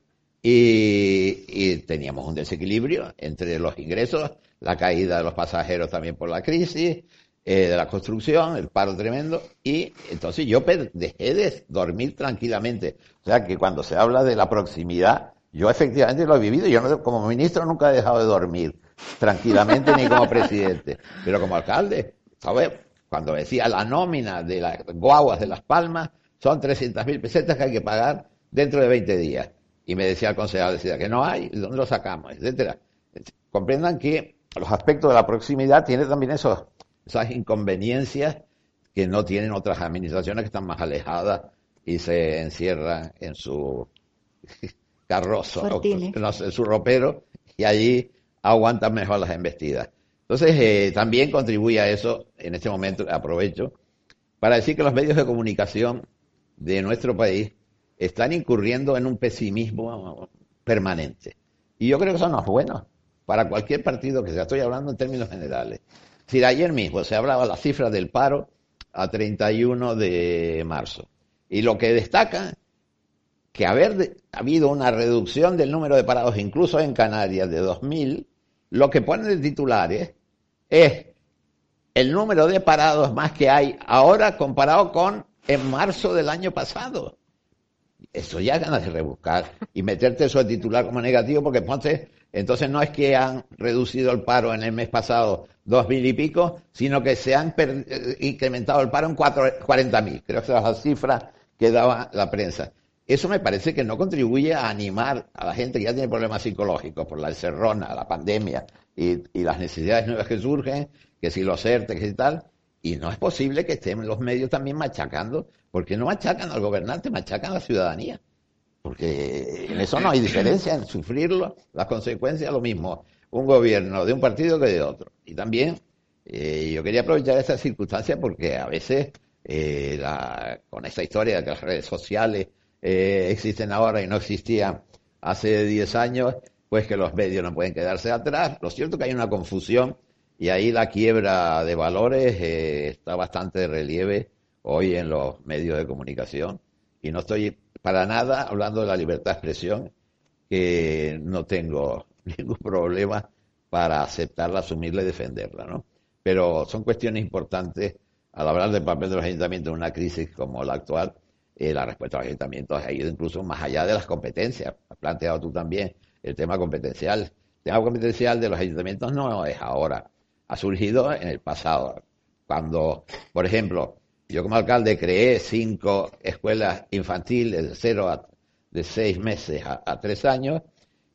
Speaker 2: y, teníamos un desequilibrio entre los ingresos, la caída de los pasajeros también por la crisis, eh, de la construcción, el paro tremendo, y entonces yo dejé de dormir tranquilamente. O sea que cuando se habla de la proximidad, yo efectivamente lo he vivido, yo como ministro nunca he dejado de dormir tranquilamente ni como presidente, pero como alcalde, ¿sabes? Cuando decía la nómina de las guaguas de Las Palmas, son 300.000 pesetas que hay que pagar dentro de 20 días y me decía el concejal, decía que no hay, ¿dónde lo sacamos? etcétera. Comprendan que los aspectos de la proximidad tienen también esos, esas inconveniencias que no tienen otras administraciones que están más alejadas y se encierran en su carrozo, en su ropero, y allí aguantan mejor las embestidas. Entonces, eh, también contribuye a eso, en este momento aprovecho, para decir que los medios de comunicación de nuestro país están incurriendo en un pesimismo permanente. Y yo creo que eso no es bueno para cualquier partido que sea. Estoy hablando en términos generales. Si ayer mismo se hablaba la cifra del paro a 31 de marzo. Y lo que destaca que haber habido una reducción del número de parados, incluso en Canarias, de 2.000, lo que pone de titulares es el número de parados más que hay ahora comparado con en marzo del año pasado. Eso ya ganas de rebuscar y meterte eso de titular como negativo porque entonces, entonces no es que han reducido el paro en el mes pasado dos mil y pico, sino que se han eh, incrementado el paro en cuarenta mil. Creo que esa es la cifra que daba la prensa. Eso me parece que no contribuye a animar a la gente que ya tiene problemas psicológicos por la encerrona, la pandemia y, y las necesidades nuevas que surgen, que si los ERTE, que si tal, y no es posible que estén los medios también machacando, porque no machacan al gobernante, machacan a la ciudadanía. Porque en eso no hay diferencia, en sufrirlo, las consecuencias, lo mismo, un gobierno de un partido que de otro. Y también eh, yo quería aprovechar esta circunstancia porque a veces eh, la, con esta historia de que las redes sociales eh, existen ahora y no existían hace 10 años, pues que los medios no pueden quedarse atrás. Lo cierto que hay una confusión y ahí la quiebra de valores eh, está bastante de relieve hoy en los medios de comunicación. Y no estoy para nada hablando de la libertad de expresión, que no tengo ningún problema para aceptarla, asumirla y defenderla, ¿no? Pero son cuestiones importantes al hablar del papel de los ayuntamientos en una crisis como la actual. Eh, la respuesta a los ayuntamientos ha ido incluso más allá de las competencias. Has planteado tú también el tema competencial. El tema competencial de los ayuntamientos no es ahora ha surgido en el pasado. Cuando, por ejemplo, yo como alcalde creé cinco escuelas infantiles de cero a de seis meses a, tres años,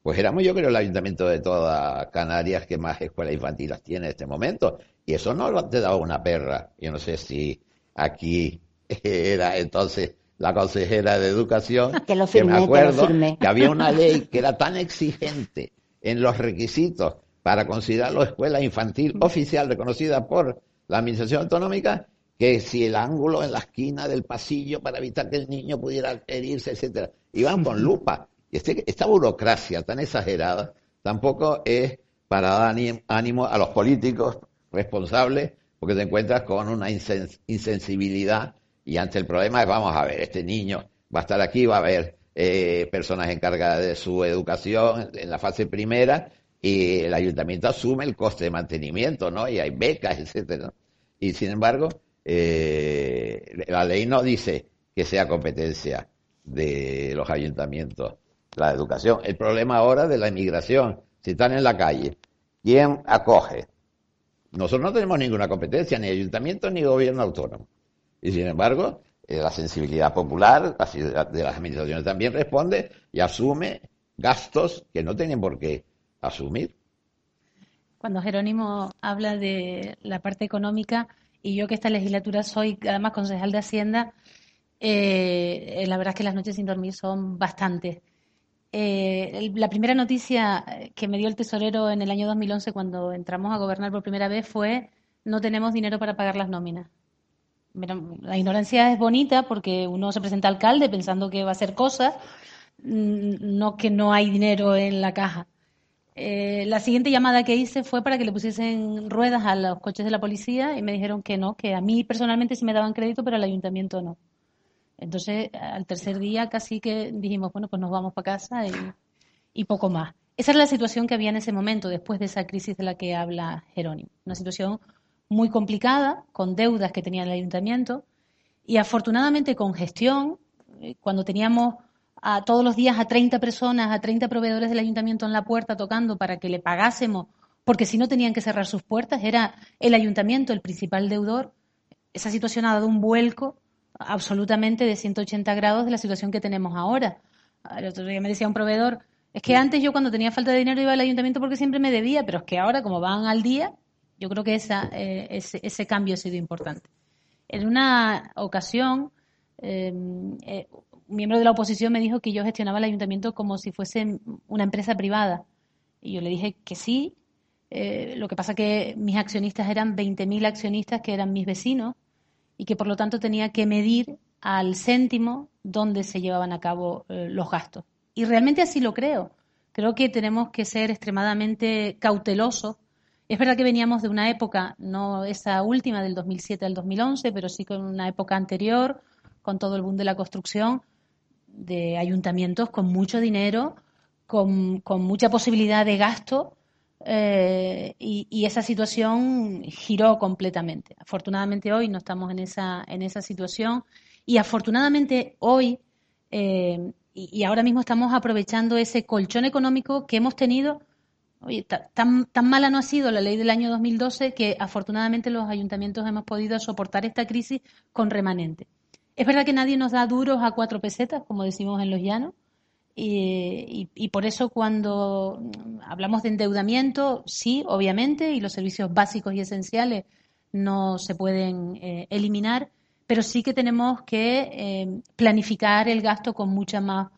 Speaker 2: pues éramos yo creo el ayuntamiento de toda Canarias que más escuelas infantiles tiene en este momento. Y eso no te daba una perra. Yo no sé si aquí era entonces la consejera de educación,
Speaker 3: que, lo firmé,
Speaker 2: me acuerdo
Speaker 3: que,
Speaker 2: que había una ley que era tan exigente en los requisitos para considerarlo escuela infantil oficial reconocida por la Administración Autonómica, que si el ángulo en la esquina del pasillo para evitar que el niño pudiera herirse, etcétera, iban con lupa. Este, esta burocracia tan exagerada tampoco es para dar ánimo a los políticos responsables, porque te encuentras con una insensibilidad y ante el problema es, vamos a ver, este niño va a estar aquí, va a haber eh, personas encargadas de su educación en la fase primera y el ayuntamiento asume el coste de mantenimiento, ¿no? Y hay becas, etcétera. Y sin embargo, eh, la ley no dice que sea competencia de los ayuntamientos la educación. El problema ahora de la inmigración, si están en la calle, ¿quién acoge? Nosotros no tenemos ninguna competencia, ni ayuntamiento ni gobierno autónomo. Y sin embargo, eh, la sensibilidad popular de las administraciones también responde y asume gastos que no tienen por qué asumir.
Speaker 4: Cuando Jerónimo habla de la parte económica, y yo que esta legislatura soy además concejal de Hacienda, eh, la verdad es que las noches sin dormir son bastantes. Eh, la primera noticia que me dio el tesorero en el año 2011 cuando entramos a gobernar por primera vez fue no tenemos dinero para pagar las nóminas. la ignorancia es bonita porque uno se presenta alcalde pensando que va a hacer cosas, mm, no que no hay dinero en la caja. Eh, la siguiente llamada que hice fue para que le pusiesen ruedas a los coches de la policía y me dijeron que no, que a mí personalmente sí me daban crédito, pero al ayuntamiento no. Entonces, al tercer día casi que dijimos, bueno, pues nos vamos para casa y, y poco más. Esa era la situación que había en ese momento, después de esa crisis de la que habla Jerónimo. Una situación muy complicada, con deudas que tenía el ayuntamiento y afortunadamente con gestión, eh, cuando teníamos a todos los días a 30 personas, a 30 proveedores del ayuntamiento en la puerta tocando para que le pagásemos, porque si no tenían que cerrar sus puertas, era el ayuntamiento el principal deudor. Esa situación ha dado un vuelco absolutamente de 180 grados de la situación que tenemos ahora. El otro día me decía un proveedor, es que antes yo cuando tenía falta de dinero iba al ayuntamiento porque siempre me debía, pero es que ahora como van al día, yo creo que esa, eh, ese, cambio ha sido importante. En una ocasión, eh, eh, miembro de la oposición me dijo que yo gestionaba el ayuntamiento como si fuese una empresa privada. Y yo le dije que sí. Eh, lo que pasa que mis accionistas eran 20.000 accionistas que eran mis vecinos y que por lo tanto tenía que medir al céntimo donde se llevaban a cabo eh, los gastos. Y realmente así lo creo. Creo que tenemos que ser extremadamente cautelosos. Es verdad que veníamos de una época, no esa última del 2007 al 2011, pero sí con una época anterior, con todo el boom de la construcción, de ayuntamientos con mucho dinero, con, mucha posibilidad de gasto eh, y, esa situación giró completamente. Afortunadamente hoy no estamos en esa, en esa situación y afortunadamente hoy eh, y, ahora mismo estamos aprovechando ese colchón económico que hemos tenido. Oye, tan, tan mala no ha sido la ley del año 2012 que afortunadamente los ayuntamientos hemos podido soportar esta crisis con remanente. Es verdad que nadie nos da duros a cuatro pesetas, como decimos en los llanos, y, por eso cuando hablamos de endeudamiento, sí, obviamente, y los servicios básicos y esenciales no se pueden eh, eliminar, pero sí que tenemos que eh, planificar el gasto con mucha más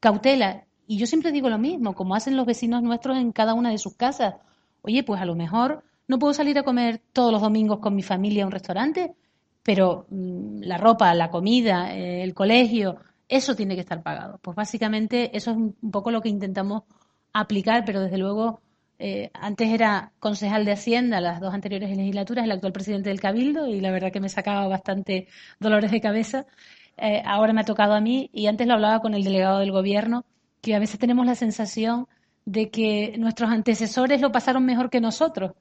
Speaker 4: cautela. Y yo siempre digo lo mismo, como hacen los vecinos nuestros en cada una de sus casas. Oye, pues a lo mejor no puedo salir a comer todos los domingos con mi familia a un restaurante, pero mm, la ropa, la comida, eh, el colegio, eso tiene que estar pagado. Pues básicamente eso es un poco lo que intentamos aplicar, pero desde luego eh, antes era concejal de Hacienda, las dos anteriores legislaturas, el actual presidente del Cabildo, y la verdad que me sacaba bastante dolores de cabeza. Eh, ahora me ha tocado a mí, y antes lo hablaba con el delegado del gobierno, que a veces tenemos la sensación de que nuestros antecesores lo pasaron mejor que nosotros.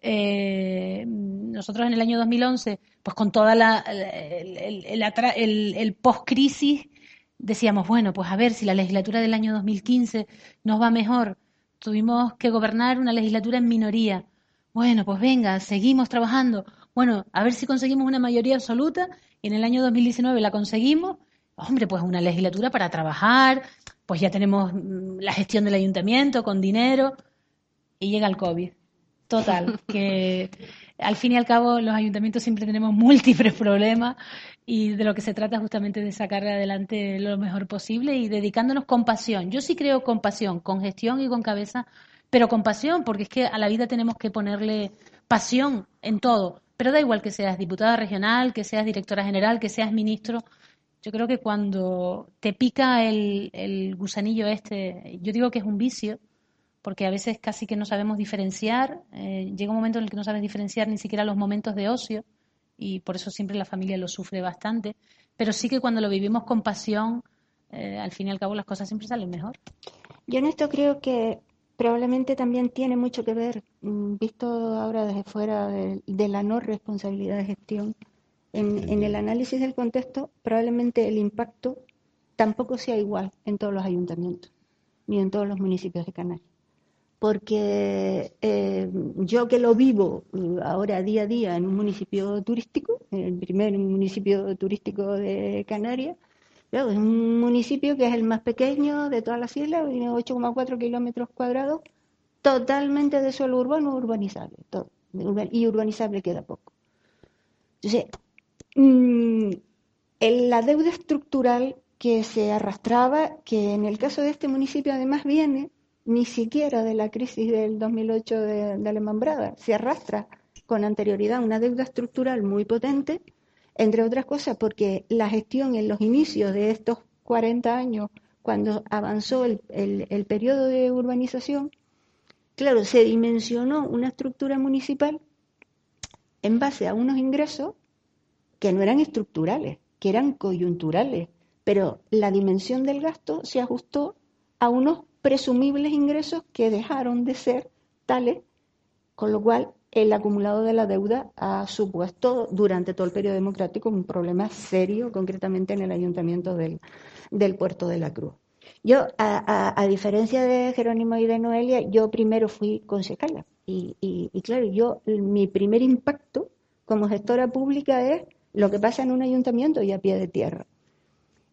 Speaker 4: Eh, nosotros en el año 2011, pues con toda la, el, el, el post-crisis, decíamos, bueno, pues a ver si la legislatura del año 2015 nos va mejor tuvimos que gobernar una legislatura en minoría. Bueno, pues venga, seguimos trabajando. Bueno, a ver si conseguimos una mayoría absoluta y en el año 2019 la conseguimos. Hombre, pues una legislatura para trabajar, pues ya tenemos mm, la gestión del ayuntamiento con dinero y llega el COVID. Total, que al fin y al cabo los ayuntamientos siempre tenemos múltiples problemas y de lo que se trata justamente de sacar adelante lo mejor posible y dedicándonos con pasión. Yo sí creo con pasión, con gestión y con cabeza, pero con pasión, porque es que a la vida tenemos que ponerle pasión en todo. Pero da igual que seas diputada regional, que seas directora general, que seas ministro. Yo creo que cuando te pica el, el gusanillo este, yo digo que es un vicio, porque a veces casi que no sabemos diferenciar. Eh, llega un momento en el que no sabes diferenciar ni siquiera los momentos de ocio y por eso siempre la familia lo sufre bastante. Pero sí que cuando lo vivimos con pasión, eh, al fin y al cabo las cosas siempre salen mejor.
Speaker 3: Yo en esto creo que probablemente también tiene mucho que ver, mm, visto ahora desde fuera de, la no responsabilidad de gestión, en, en el análisis del contexto, probablemente el impacto tampoco sea igual en todos los ayuntamientos ni en todos los municipios de Canarias porque eh, yo que lo vivo ahora día a día en un municipio turístico, el primer municipio turístico de Canarias, es un municipio que es el más pequeño de todas las islas, tiene 8,4 kilómetros cuadrados, totalmente de suelo urbano urbanizable, todo, y urbanizable queda poco. Entonces, mm, la deuda estructural que se arrastraba, que en el caso de este municipio además viene ni siquiera de la crisis del 2008 de, de Brada. Se arrastra con anterioridad una deuda estructural muy potente, entre otras cosas porque la gestión en los inicios de estos 40 años, cuando avanzó el, el periodo de urbanización, claro, se dimensionó una estructura municipal en base a unos ingresos que no eran estructurales, que eran coyunturales, pero la dimensión del gasto se ajustó a unos presumibles ingresos que dejaron de ser tales, con lo cual el acumulado de la deuda ha supuesto durante todo el periodo democrático un problema serio, concretamente en el ayuntamiento del, puerto de la Cruz. Yo, a, diferencia de Jerónimo y de Noelia, yo primero fui concejala. Y, y, claro, yo, mi primer impacto como gestora pública es lo que pasa en un ayuntamiento y a pie de tierra.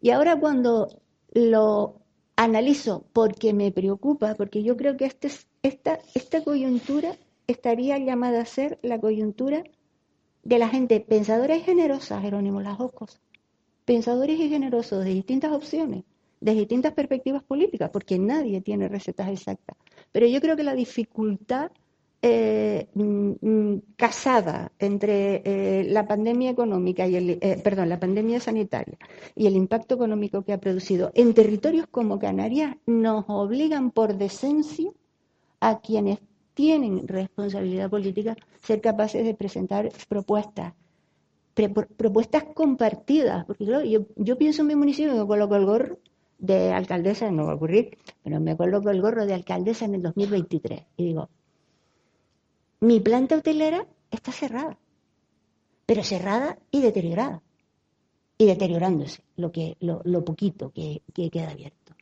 Speaker 3: Y ahora cuando lo analizo porque me preocupa, porque yo creo que este, esta, esta coyuntura estaría llamada a ser la coyuntura de la gente pensadora y generosa, Jerónimo, las dos cosas. Pensadores y generosos de distintas opciones, de distintas perspectivas políticas, porque nadie tiene recetas exactas. Pero yo creo que la dificultad eh, mm, mm, casada entre eh, la pandemia económica y el, eh, perdón, la pandemia sanitaria y el impacto económico que ha producido en territorios como Canarias nos obligan por decencia a quienes tienen responsabilidad política ser capaces de presentar propuestas propuestas compartidas, porque yo, yo, pienso en mi municipio, me coloco el gorro de alcaldesa, no va a ocurrir, pero me coloco el gorro de alcaldesa en el 2023 y digo, mi planta hotelera está cerrada, pero cerrada y deteriorada, y deteriorándose lo, que, lo, poquito que, que queda abierto.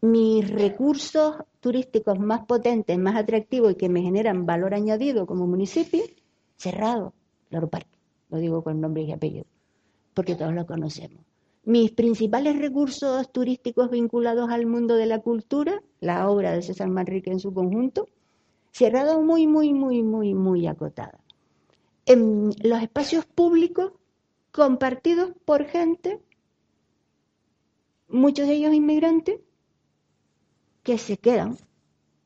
Speaker 3: Mis recursos turísticos más potentes, más atractivos y que me generan valor añadido como municipio, cerrado, Loro Parque, lo digo con nombre y apellido, porque todos lo conocemos. Mis principales recursos turísticos vinculados al mundo de la cultura, la obra de César Manrique en su conjunto, cerrado muy, muy, muy, muy, muy acotada. En los espacios públicos compartidos por gente, muchos de ellos inmigrantes, que se quedan,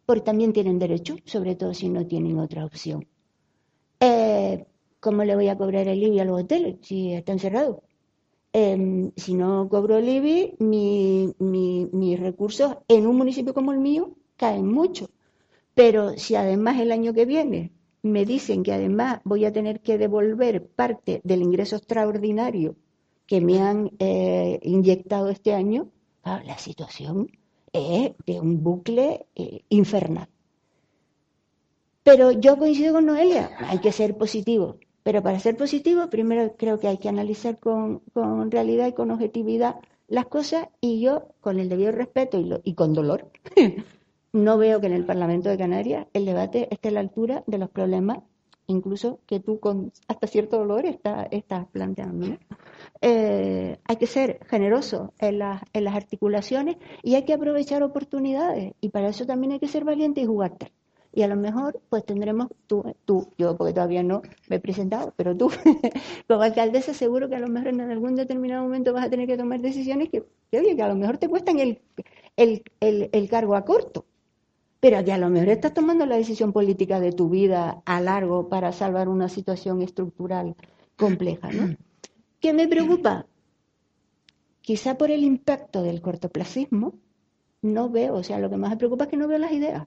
Speaker 3: porque también tienen derecho, sobre todo si no tienen otra opción. Eh, ¿Cómo le voy a cobrar el IBI a los hoteles si están cerrados? Em, si no cobro el IBI, mis recursos en un municipio como el mío caen mucho. Pero si además el año que viene me dicen que además voy a tener que devolver parte del ingreso extraordinario que me han eh, inyectado este año, la situación es de un bucle eh, infernal. Pero yo coincido con Noelia, hay que ser positivo. Pero para ser positivo, primero creo que hay que analizar con, realidad y con objetividad las cosas y yo, con el debido respeto y, y con dolor, no veo que en el Parlamento de Canarias el debate esté a la altura de los problemas, incluso que tú con hasta cierto dolor estás planteando. Eh, hay que ser generoso en las, en las articulaciones y hay que aprovechar oportunidades y para eso también hay que ser valiente y jugarte y a lo mejor pues tendremos tú, tú, yo porque todavía no me he presentado, pero tú como alcaldesa seguro que a lo mejor en algún determinado momento vas a tener que tomar decisiones que, oye, que a lo mejor te cuestan el, cargo a corto, pero que a lo mejor estás tomando la decisión política de tu vida a largo para salvar una situación estructural compleja, ¿no? ¿Qué me preocupa? Quizá por el impacto del cortoplacismo, no veo, o sea, lo que más me preocupa es que no veo las ideas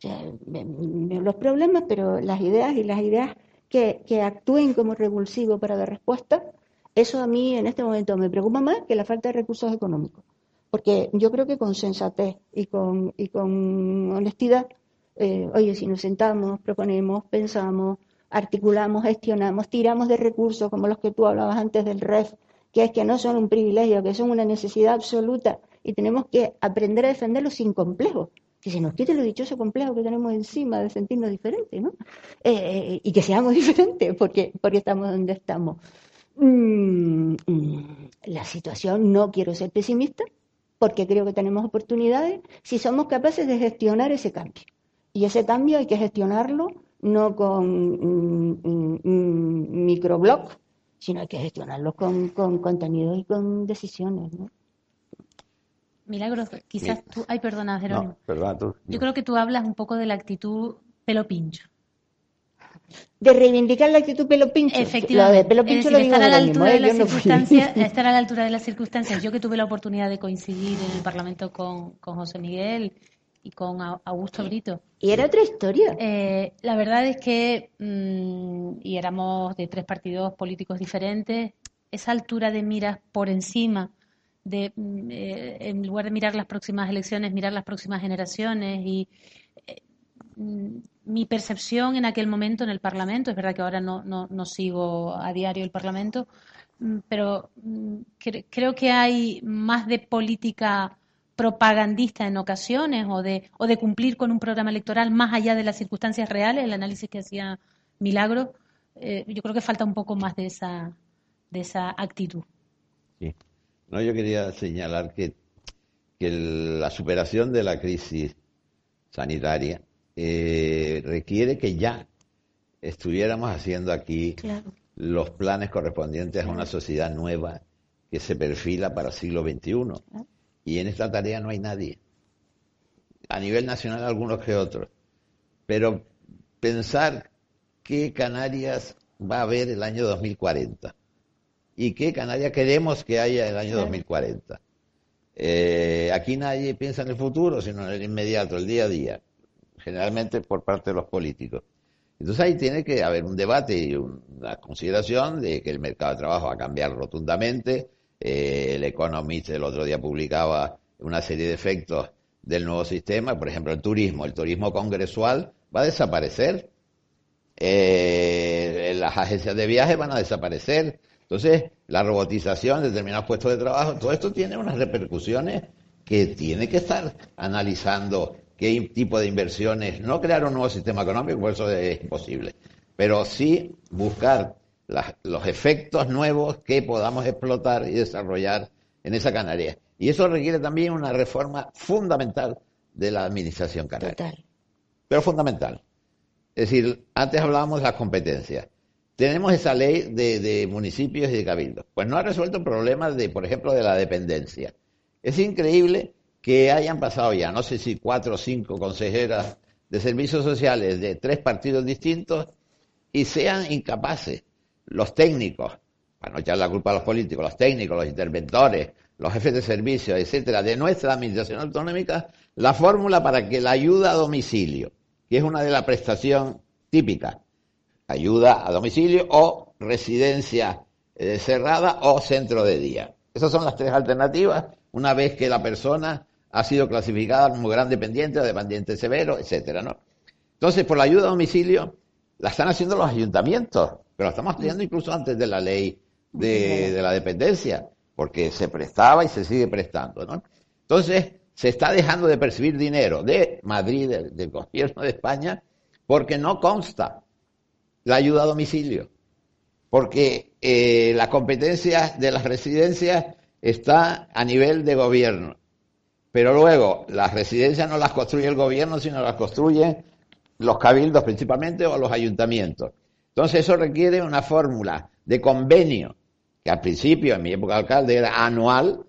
Speaker 3: los problemas, pero las ideas y las ideas que, que actúen como revulsivo para dar respuesta, eso a mí en este momento me preocupa más que la falta de recursos económicos. Porque yo creo que con sensatez y con, y con honestidad, eh, oye, si nos sentamos, proponemos, pensamos, articulamos, gestionamos, tiramos de recursos como los que tú hablabas antes del REF, que es que no son un privilegio, que son una necesidad absoluta y tenemos que aprender a defenderlos sin complejos que se nos quite lo dichoso complejo que tenemos encima de sentirnos diferentes, ¿no? Eh, eh, y que seamos diferentes porque, porque estamos donde estamos. Mm, mm, la situación, no quiero ser pesimista, porque creo que tenemos oportunidades si somos capaces de gestionar ese cambio. Y ese cambio hay que gestionarlo no con mm, microblog, sino hay que gestionarlo con, con contenidos y con decisiones. ¿no?
Speaker 4: Milagros, quizás tú. Ay, perdona, Jerónimo. tú. Yo creo que tú hablas un poco de la actitud pelo pincho.
Speaker 3: De reivindicar la actitud pelo pincho.
Speaker 4: Efectivamente. pelo pincho lo estar, a la altura de las circunstancias, estar a la altura de las circunstancias. Yo que tuve la oportunidad de coincidir en el Parlamento con, José Miguel y con Augusto Brito.
Speaker 3: Y era otra historia.
Speaker 4: Eh, la verdad es que, mm, y éramos de tres partidos políticos diferentes, esa altura de miras por encima de, mm, eh, en lugar de mirar las próximas elecciones, mirar las próximas generaciones y eh, mm, mi percepción en aquel momento en el Parlamento, es verdad que ahora no, sigo a diario el Parlamento, mm, pero creo que hay más de política propagandista en ocasiones o de, o de cumplir con un programa electoral más allá de las circunstancias reales, el análisis que hacía Milagro, eh, yo creo que falta un poco más de esa, de esa actitud.
Speaker 2: Sí. No, yo quería señalar que, la superación de la crisis sanitaria eh, requiere que ya estuviéramos haciendo aquí los planes correspondientes a una sociedad nueva que se perfila para el siglo XXI. Y en esta tarea no hay nadie. A nivel nacional algunos que otros. Pero pensar qué Canarias va a haber el año 2040 y qué Canarias queremos que haya en el año 2040. Eh, aquí nadie piensa en el futuro, sino en el inmediato, el día a día, generalmente por parte de los políticos. Entonces ahí tiene que haber un debate y una consideración de que el mercado de trabajo va a cambiar rotundamente. Eh, el Economist el otro día publicaba una serie de efectos del nuevo sistema, por ejemplo, el turismo, el turismo congresual va a desaparecer, eh, las agencias de viajes van a desaparecer, entonces la robotización, determinados puestos de trabajo, todo esto tiene unas repercusiones que tiene que estar analizando qué tipo de inversiones, no crear un nuevo sistema económico, por eso es imposible, pero sí buscar los efectos nuevos que podamos explotar y desarrollar en esa canaria. Y eso requiere también una reforma fundamental de la administración canaria. Total. Pero fundamental. Es decir, antes hablábamos de las competencias. Tenemos esa ley de, de municipios y de cabildos. Pues no ha resuelto el problema de, por ejemplo, de la dependencia. Es increíble que hayan pasado ya, no sé si cuatro o cinco consejeras de servicios sociales de tres partidos distintos y sean incapaces los técnicos, para no echar la culpa a los políticos, los técnicos, los interventores, los jefes de servicio, etcétera, de nuestra administración autonómica, la fórmula para que la ayuda a domicilio, que es una de las prestaciones típicas, ayuda a domicilio o residencia eh, cerrada o centro de día. Esas son las tres alternativas una vez que la persona ha sido clasificada como gran dependiente o dependiente severo, etcétera, ¿no? Entonces, por la ayuda a domicilio, la están haciendo los ayuntamientos, pero la estamos haciendo incluso antes de la ley de, la dependencia, porque se prestaba y se sigue prestando, ¿no? Entonces, se está dejando de percibir dinero de Madrid, del, gobierno de España, porque no consta la ayuda a domicilio, porque eh, la competencia de las residencias está a nivel de gobierno. Pero luego, las residencias no las construye el gobierno, sino las construyen los cabildos principalmente o los ayuntamientos. Entonces eso requiere una fórmula de convenio, que al principio, en mi época de alcalde, era anual,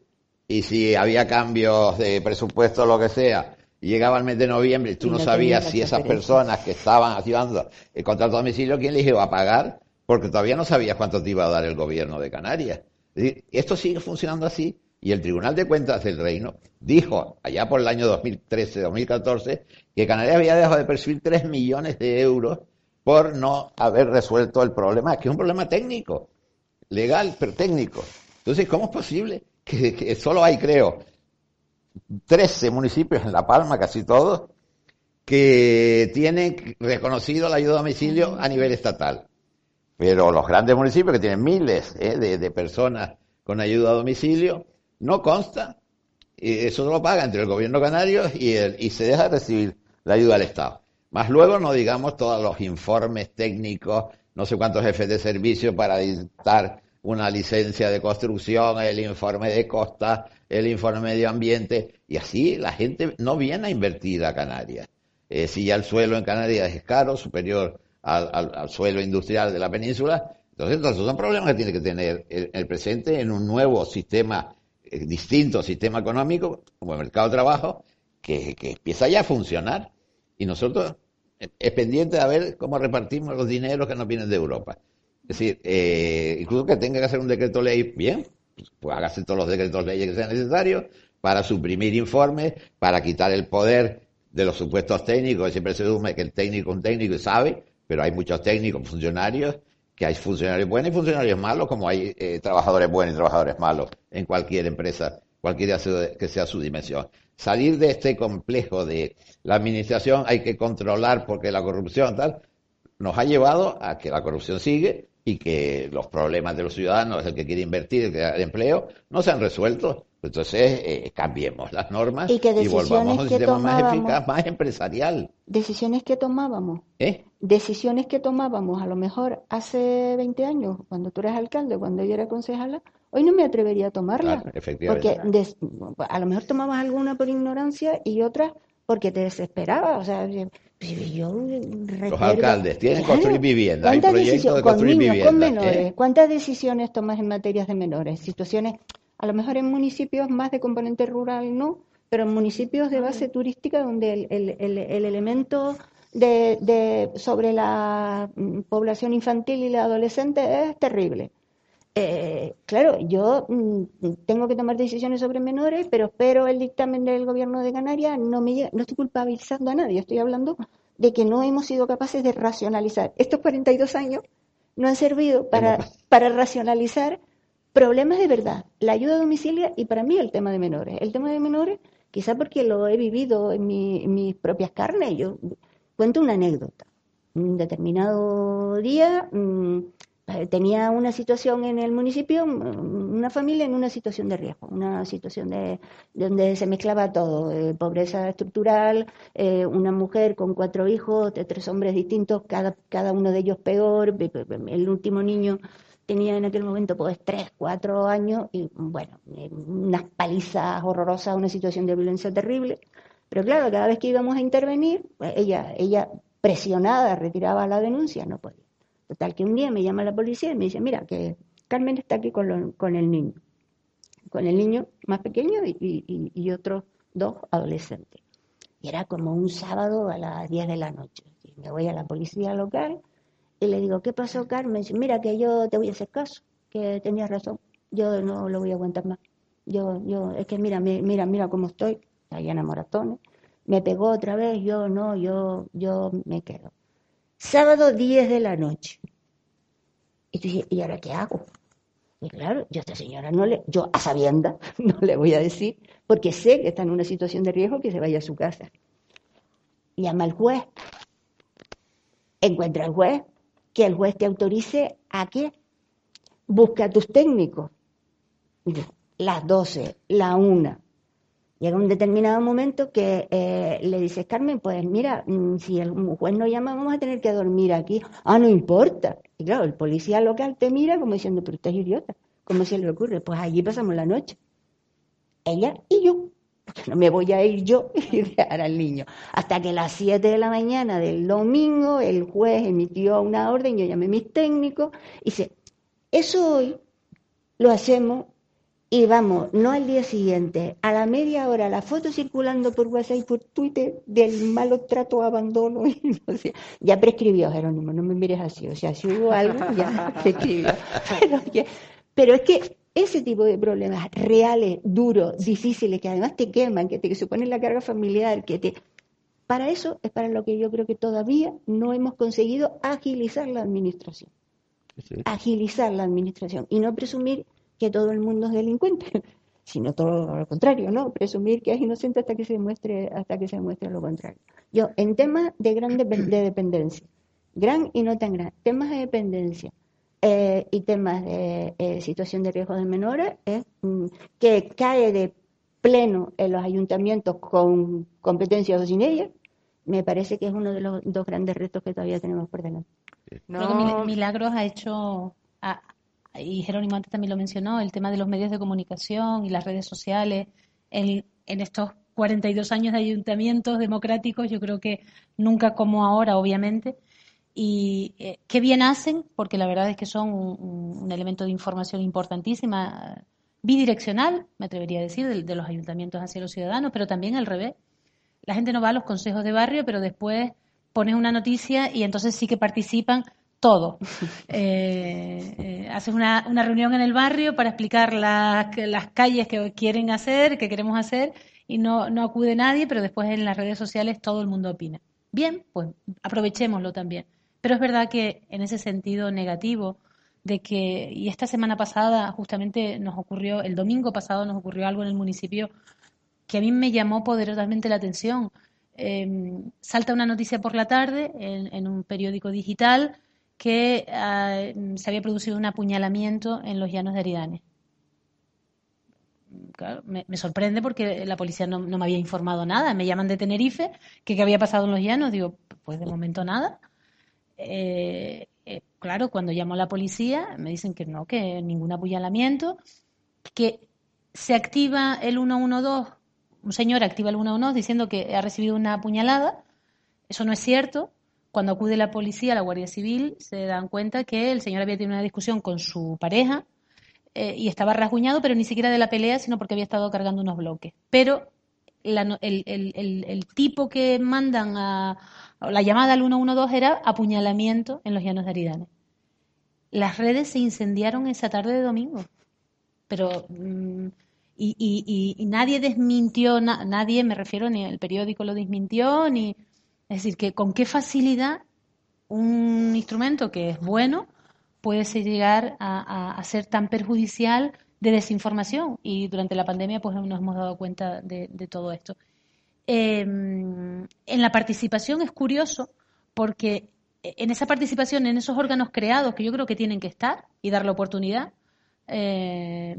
Speaker 2: y si había cambios de presupuesto o lo que sea, llegaba el mes de noviembre y tú no, sabías si esas personas que estaban haciendo el contrato de domicilio, quién les iba a pagar, porque todavía no sabías cuánto te iba a dar el gobierno de Canarias. Esto sigue funcionando así y el Tribunal de Cuentas del Reino dijo allá por el año 2013-2014 que Canarias había dejado de percibir 3 millones de euros por no haber resuelto el problema, que es un problema técnico, legal, pero técnico. Entonces, ¿cómo es posible que, solo hay, creo, 13 municipios en La Palma, casi todos, que tienen reconocido la ayuda a domicilio a nivel estatal? Pero los grandes municipios que tienen miles eh, de, personas con ayuda a domicilio, no consta. Y eso lo paga entre el gobierno canario y, el, y se deja de recibir la ayuda del Estado. Más luego no digamos todos los informes técnicos, no sé cuántos jefes de servicio para dictar una licencia de construcción, el informe de costa, el informe medio ambiente, y así la gente no viene a invertir a Canarias. Eh, si ya el suelo en Canarias es caro, superior al, suelo industrial de la península. Entonces, entonces son problemas que tiene que tener el, presente en un nuevo sistema, distinto sistema económico, como el mercado de trabajo, que, empieza ya a funcionar. Y nosotros eh, es pendiente de ver cómo repartimos los dineros que nos vienen de Europa. Es decir, eh, incluso que tenga que hacer un decreto ley, bien, pues, pues hágase todos los decretos leyes que sean necesarios para suprimir informes, para quitar el poder de los supuestos técnicos, siempre se asume que el técnico es un técnico y sabe, pero hay muchos técnicos, funcionarios, que hay funcionarios buenos y funcionarios malos, como hay eh, trabajadores buenos y trabajadores malos en cualquier empresa, cualquiera que sea su dimensión. Salir de este complejo de la administración hay que controlar porque la corrupción tal nos ha llevado a que la corrupción sigue y que los problemas de los ciudadanos, el que quiere invertir, el que quiere empleo, no se han resuelto entonces, eh, cambiemos las normas y, volvamos a un sistema más eficaz, más empresarial.
Speaker 3: Decisiones que tomábamos.
Speaker 2: ¿Eh?
Speaker 3: Decisiones que tomábamos, a lo mejor hace 20 años, cuando tú eras alcalde, cuando yo era concejala, hoy no me atrevería a tomarlas. porque a lo mejor tomabas alguna por ignorancia y otras porque te desesperaba. O sea, yo
Speaker 2: Los alcaldes tienen que construir vivienda, hay proyectos de construir
Speaker 3: con
Speaker 2: niños, Con
Speaker 3: menores, ¿eh? ¿Cuántas decisiones tomas en materias de menores? Situaciones a lo mejor en municipios más de componente rural no, pero en municipios de base turística donde el, elemento de, sobre la mm, población infantil y la adolescente es terrible. Eh, claro, yo mm, tengo que tomar decisiones sobre menores, pero espero el dictamen del gobierno de Canarias, no, me, no estoy culpabilizando a nadie, estoy hablando de que no hemos sido capaces de racionalizar. Estos 42 años no han servido para, para racionalizar problemas de verdad, la ayuda a domicilio y para mí el tema de menores. El tema de menores, quizá porque lo he vivido en, mis propias carnes, yo cuento una anécdota. Un determinado día mm, eh, tenía una situación en el municipio, mm, una familia en una situación de riesgo, una situación de, donde se mezclaba todo, eh, pobreza estructural, eh, una mujer con cuatro hijos, de tres hombres distintos, cada, cada uno de ellos peor, el último niño tenía en aquel momento pues tres, cuatro años y bueno, unas palizas horrorosas, una situación de violencia terrible. Pero claro, cada vez que íbamos a intervenir, pues ella, ella presionada retiraba la denuncia, no podía. Total que un día me llama la policía y me dice, mira, que Carmen está aquí con, con el niño, con el niño más pequeño y, y, otros dos adolescentes. Y era como un sábado a las 10 de la noche. Me voy a la policía local y le digo, ¿qué pasó, Carmen? Mira, que yo te voy a hacer caso, que tenías razón, yo no lo voy a aguantar más. Yo, yo, es que mira, mira, mira cómo estoy, allá en Moratones. Me pegó otra vez, yo no, yo, yo me quedo. Sábado 10 de la noche. Y tú dices, ¿y ahora qué hago? Y claro, yo a esta señora no le, yo a sabienda no le voy a decir, porque sé que está en una situación de riesgo que se vaya a su casa. Llama al juez, encuentra al juez, que el juez te autorice a que busque a tus técnicos. Las 12, la 1. Llega un determinado momento que eh, le dices, Carmen, pues mira, mm, si el juez no llama, vamos a tener que dormir aquí. Ah, no importa. Y claro, el policía local te mira como diciendo, pero usted es idiota. ¿Cómo se le ocurre? Pues allí pasamos la noche. Ella y yo no me voy a ir yo y dejar al niño. Hasta que a las 7 de la mañana del domingo el juez emitió una orden, yo llamé a mis técnicos y dice, eso hoy lo hacemos y vamos, no al día siguiente, a la media hora, la foto circulando por WhatsApp y por Twitter del malo trato, abandono. Y no sé. Ya prescribió, Jerónimo, no me mires así. O sea, si hubo algo, ya prescribió. Pero, pero es que ese tipo de problemas reales, duros, difíciles, que además te queman, que te suponen la carga familiar, que te... Para eso es para lo que yo creo que todavía no hemos conseguido agilizar la administración. Agilizar la administración y no presumir que todo el mundo es delincuente, sino todo lo contrario, ¿no? Presumir que es inocente hasta que se demuestre, hasta que se demuestre lo contrario. Yo, en temas de gran de dependencia, gran y no tan gran, temas de dependencia, eh, y temas de eh, situación de riesgo de menores, mm, que cae de pleno en los ayuntamientos con competencias o sin ellas, me parece que es uno de los dos grandes retos que todavía tenemos por delante.
Speaker 4: No. Milagros ha hecho, y Jerónimo antes también lo mencionó, el tema de los medios de comunicación y las redes sociales en, en estos 42 años de ayuntamientos democráticos, yo creo que nunca como ahora, obviamente, y eh, qué bien hacen, porque la verdad es que son un, elemento de información importantísima, bidireccional, me atrevería a decir, de, los ayuntamientos hacia los ciudadanos, pero también al revés. La gente no va a los consejos de barrio, pero después pones una noticia y entonces sí que participan todos. Eh, eh, haces una, una, reunión en el barrio para explicar las, las calles que quieren hacer, que queremos hacer, y no, no acude nadie, pero después en las redes sociales todo el mundo opina. Bien, pues aprovechémoslo también. Pero es verdad que en ese sentido negativo, de que, y esta semana pasada justamente nos ocurrió, el domingo pasado nos ocurrió algo en el municipio que a mí me llamó poderosamente la atención. Em, salta una noticia por la tarde en, un periódico digital que ah, se había producido un apuñalamiento en los llanos de Aridane. me, sorprende porque la policía no, me había informado nada. Me llaman de Tenerife, que qué había pasado en los llanos. Digo, pues de momento nada. Eh, eh, claro, cuando llamo a la policía me dicen que no, que ningún apuñalamiento, que se activa el 112, un señor activa el 112 diciendo que ha recibido una puñalada, eso no es cierto. Cuando acude la policía, la Guardia Civil, se dan cuenta que el señor había tenido una discusión con su pareja eh, y estaba rasguñado, pero ni siquiera de la pelea, sino porque había estado cargando unos bloques. Pero el, tipo que mandan a, la llamada al 112 era apuñalamiento en los llanos de Aridane. Las redes se incendiaron esa tarde de domingo, pero mm, y, nadie desmintió, nadie, me refiero, ni el periódico lo desmintió, ni es decir, que con qué facilidad un instrumento que es bueno puede llegar a, ser tan perjudicial de desinformación y durante la pandemia pues nos hemos dado cuenta de, todo esto. Em, en la participación es curioso porque en esa participación, en esos órganos creados que yo creo que tienen que estar y dar la oportunidad, eh,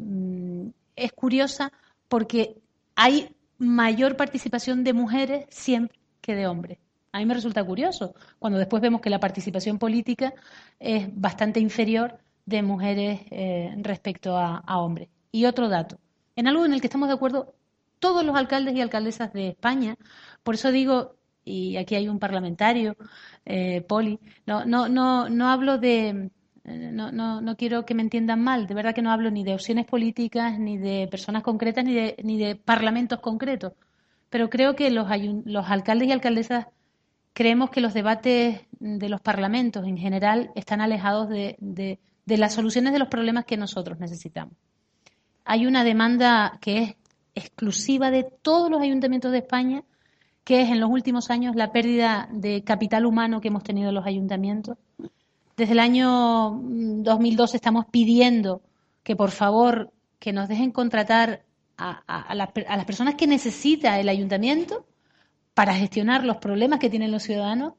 Speaker 4: es curiosa porque hay mayor participación de mujeres siempre que de hombres. A mí me resulta curioso cuando después vemos que la participación política es bastante inferior de mujeres eh, respecto a, hombres. Y otro dato, en algo en el que estamos de acuerdo todos los alcaldes y alcaldesas de España, por eso digo, y aquí hay un parlamentario, eh, Poli, no, no, no, no hablo de, eh, no, no, no quiero que me entiendan mal, de verdad que no hablo ni de opciones políticas, ni de personas concretas, ni de, ni de parlamentos concretos, pero creo que los, los alcaldes y alcaldesas creemos que los debates de los parlamentos en general están alejados de, las soluciones de los problemas que nosotros necesitamos. Hay una demanda que es exclusiva de todos los ayuntamientos de España, que es en los últimos años la pérdida de capital humano que hemos tenido los ayuntamientos. Desde el año 2002 estamos pidiendo que por favor que nos dejen contratar a, a las personas que necesita el ayuntamiento para gestionar los problemas que tienen los ciudadanos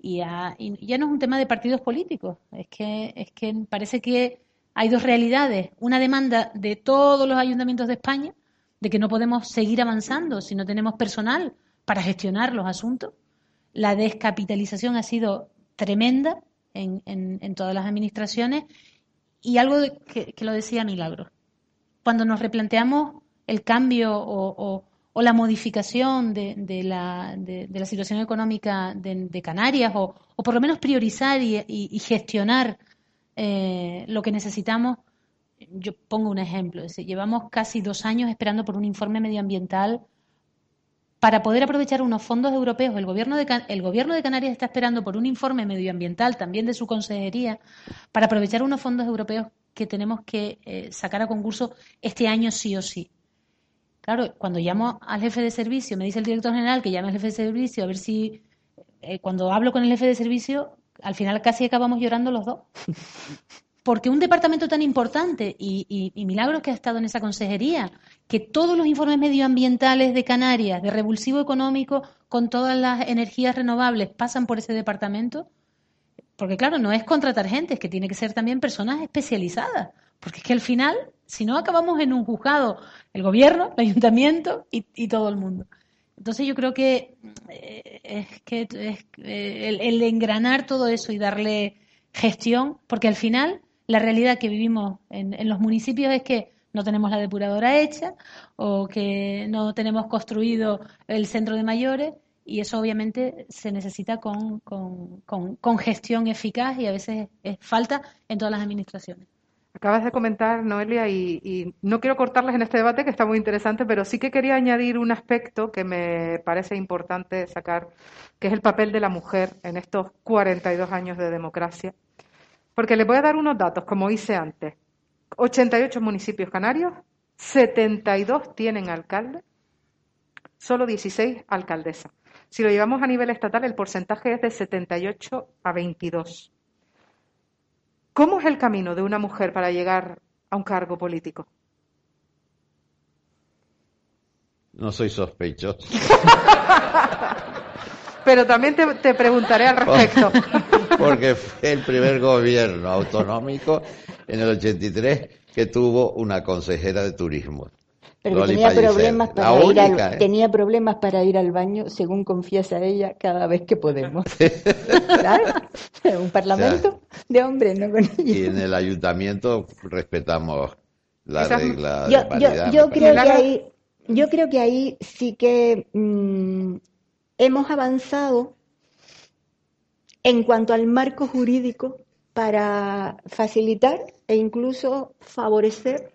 Speaker 4: y, ya no es un tema de partidos políticos, es que, es que parece que hay dos realidades, una demanda de todos los ayuntamientos de España de que no podemos seguir avanzando si no tenemos personal para gestionar los asuntos. La descapitalización ha sido tremenda en, en, todas las administraciones y algo que, lo decía Milagro. Cuando nos replanteamos el cambio o, o la modificación de, de, la, de, la, situación económica de, Canarias, o, o, por lo menos priorizar y, gestionar eh, lo que necesitamos. Yo pongo un ejemplo. Llevamos casi dos años esperando por un informe medioambiental para poder aprovechar unos fondos europeos. El gobierno de, el gobierno de Canarias está esperando por un informe medioambiental, también de su consejería, para aprovechar unos fondos europeos que tenemos que eh, sacar a concurso este año sí o sí. Claro, cuando llamo al jefe de servicio, me dice el director general que llame al jefe de servicio a ver si, eh, cuando hablo con el jefe de servicio, al final casi acabamos llorando los dos. Porque un departamento tan importante y, y, Milagros que ha estado en esa consejería, que todos los informes medioambientales de Canarias, de revulsivo económico, con todas las energías renovables, pasan por ese departamento, porque claro, no es contratar gente, es que tiene que ser también personas especializadas. Porque es que al final, si no, acabamos en un juzgado, el gobierno, el ayuntamiento y, todo el mundo. Entonces yo creo que eh, es que eh, el, engranar todo eso y darle gestión, porque al final la realidad que vivimos en, los municipios es que no tenemos la depuradora hecha o que no tenemos construido el centro de mayores y eso obviamente se necesita con, con gestión eficaz y a veces es falta en todas las administraciones.
Speaker 1: Acabas de comentar, Noelia, y, no quiero cortarles en este debate que está muy interesante, pero sí que quería añadir un aspecto que me parece importante sacar, que es el papel de la mujer en estos 42 años de democracia. Porque les voy a dar unos datos, como hice antes. 88 municipios canarios, 72 tienen alcalde, solo 16 alcaldesas. Si lo llevamos a nivel estatal, el porcentaje es de 78 a 22. ¿Cómo es el camino de una mujer para llegar a un cargo político?
Speaker 2: No soy sospechoso.
Speaker 1: Pero también te, preguntaré al respecto.
Speaker 2: Porque fue el primer gobierno autonómico en el 83 que tuvo una consejera de turismo.
Speaker 5: Pero tenía problemas, para ir al, ¿eh? tenía problemas para ir al baño, según confiesa ella, cada vez que podemos. ¿Sabes? Un parlamento de hombres, no con
Speaker 2: Y en el ayuntamiento respetamos la regla
Speaker 5: yo, de Yo, creo que ahí, yo creo que ahí sí que mm, hemos avanzado en cuanto al marco jurídico para facilitar e incluso favorecer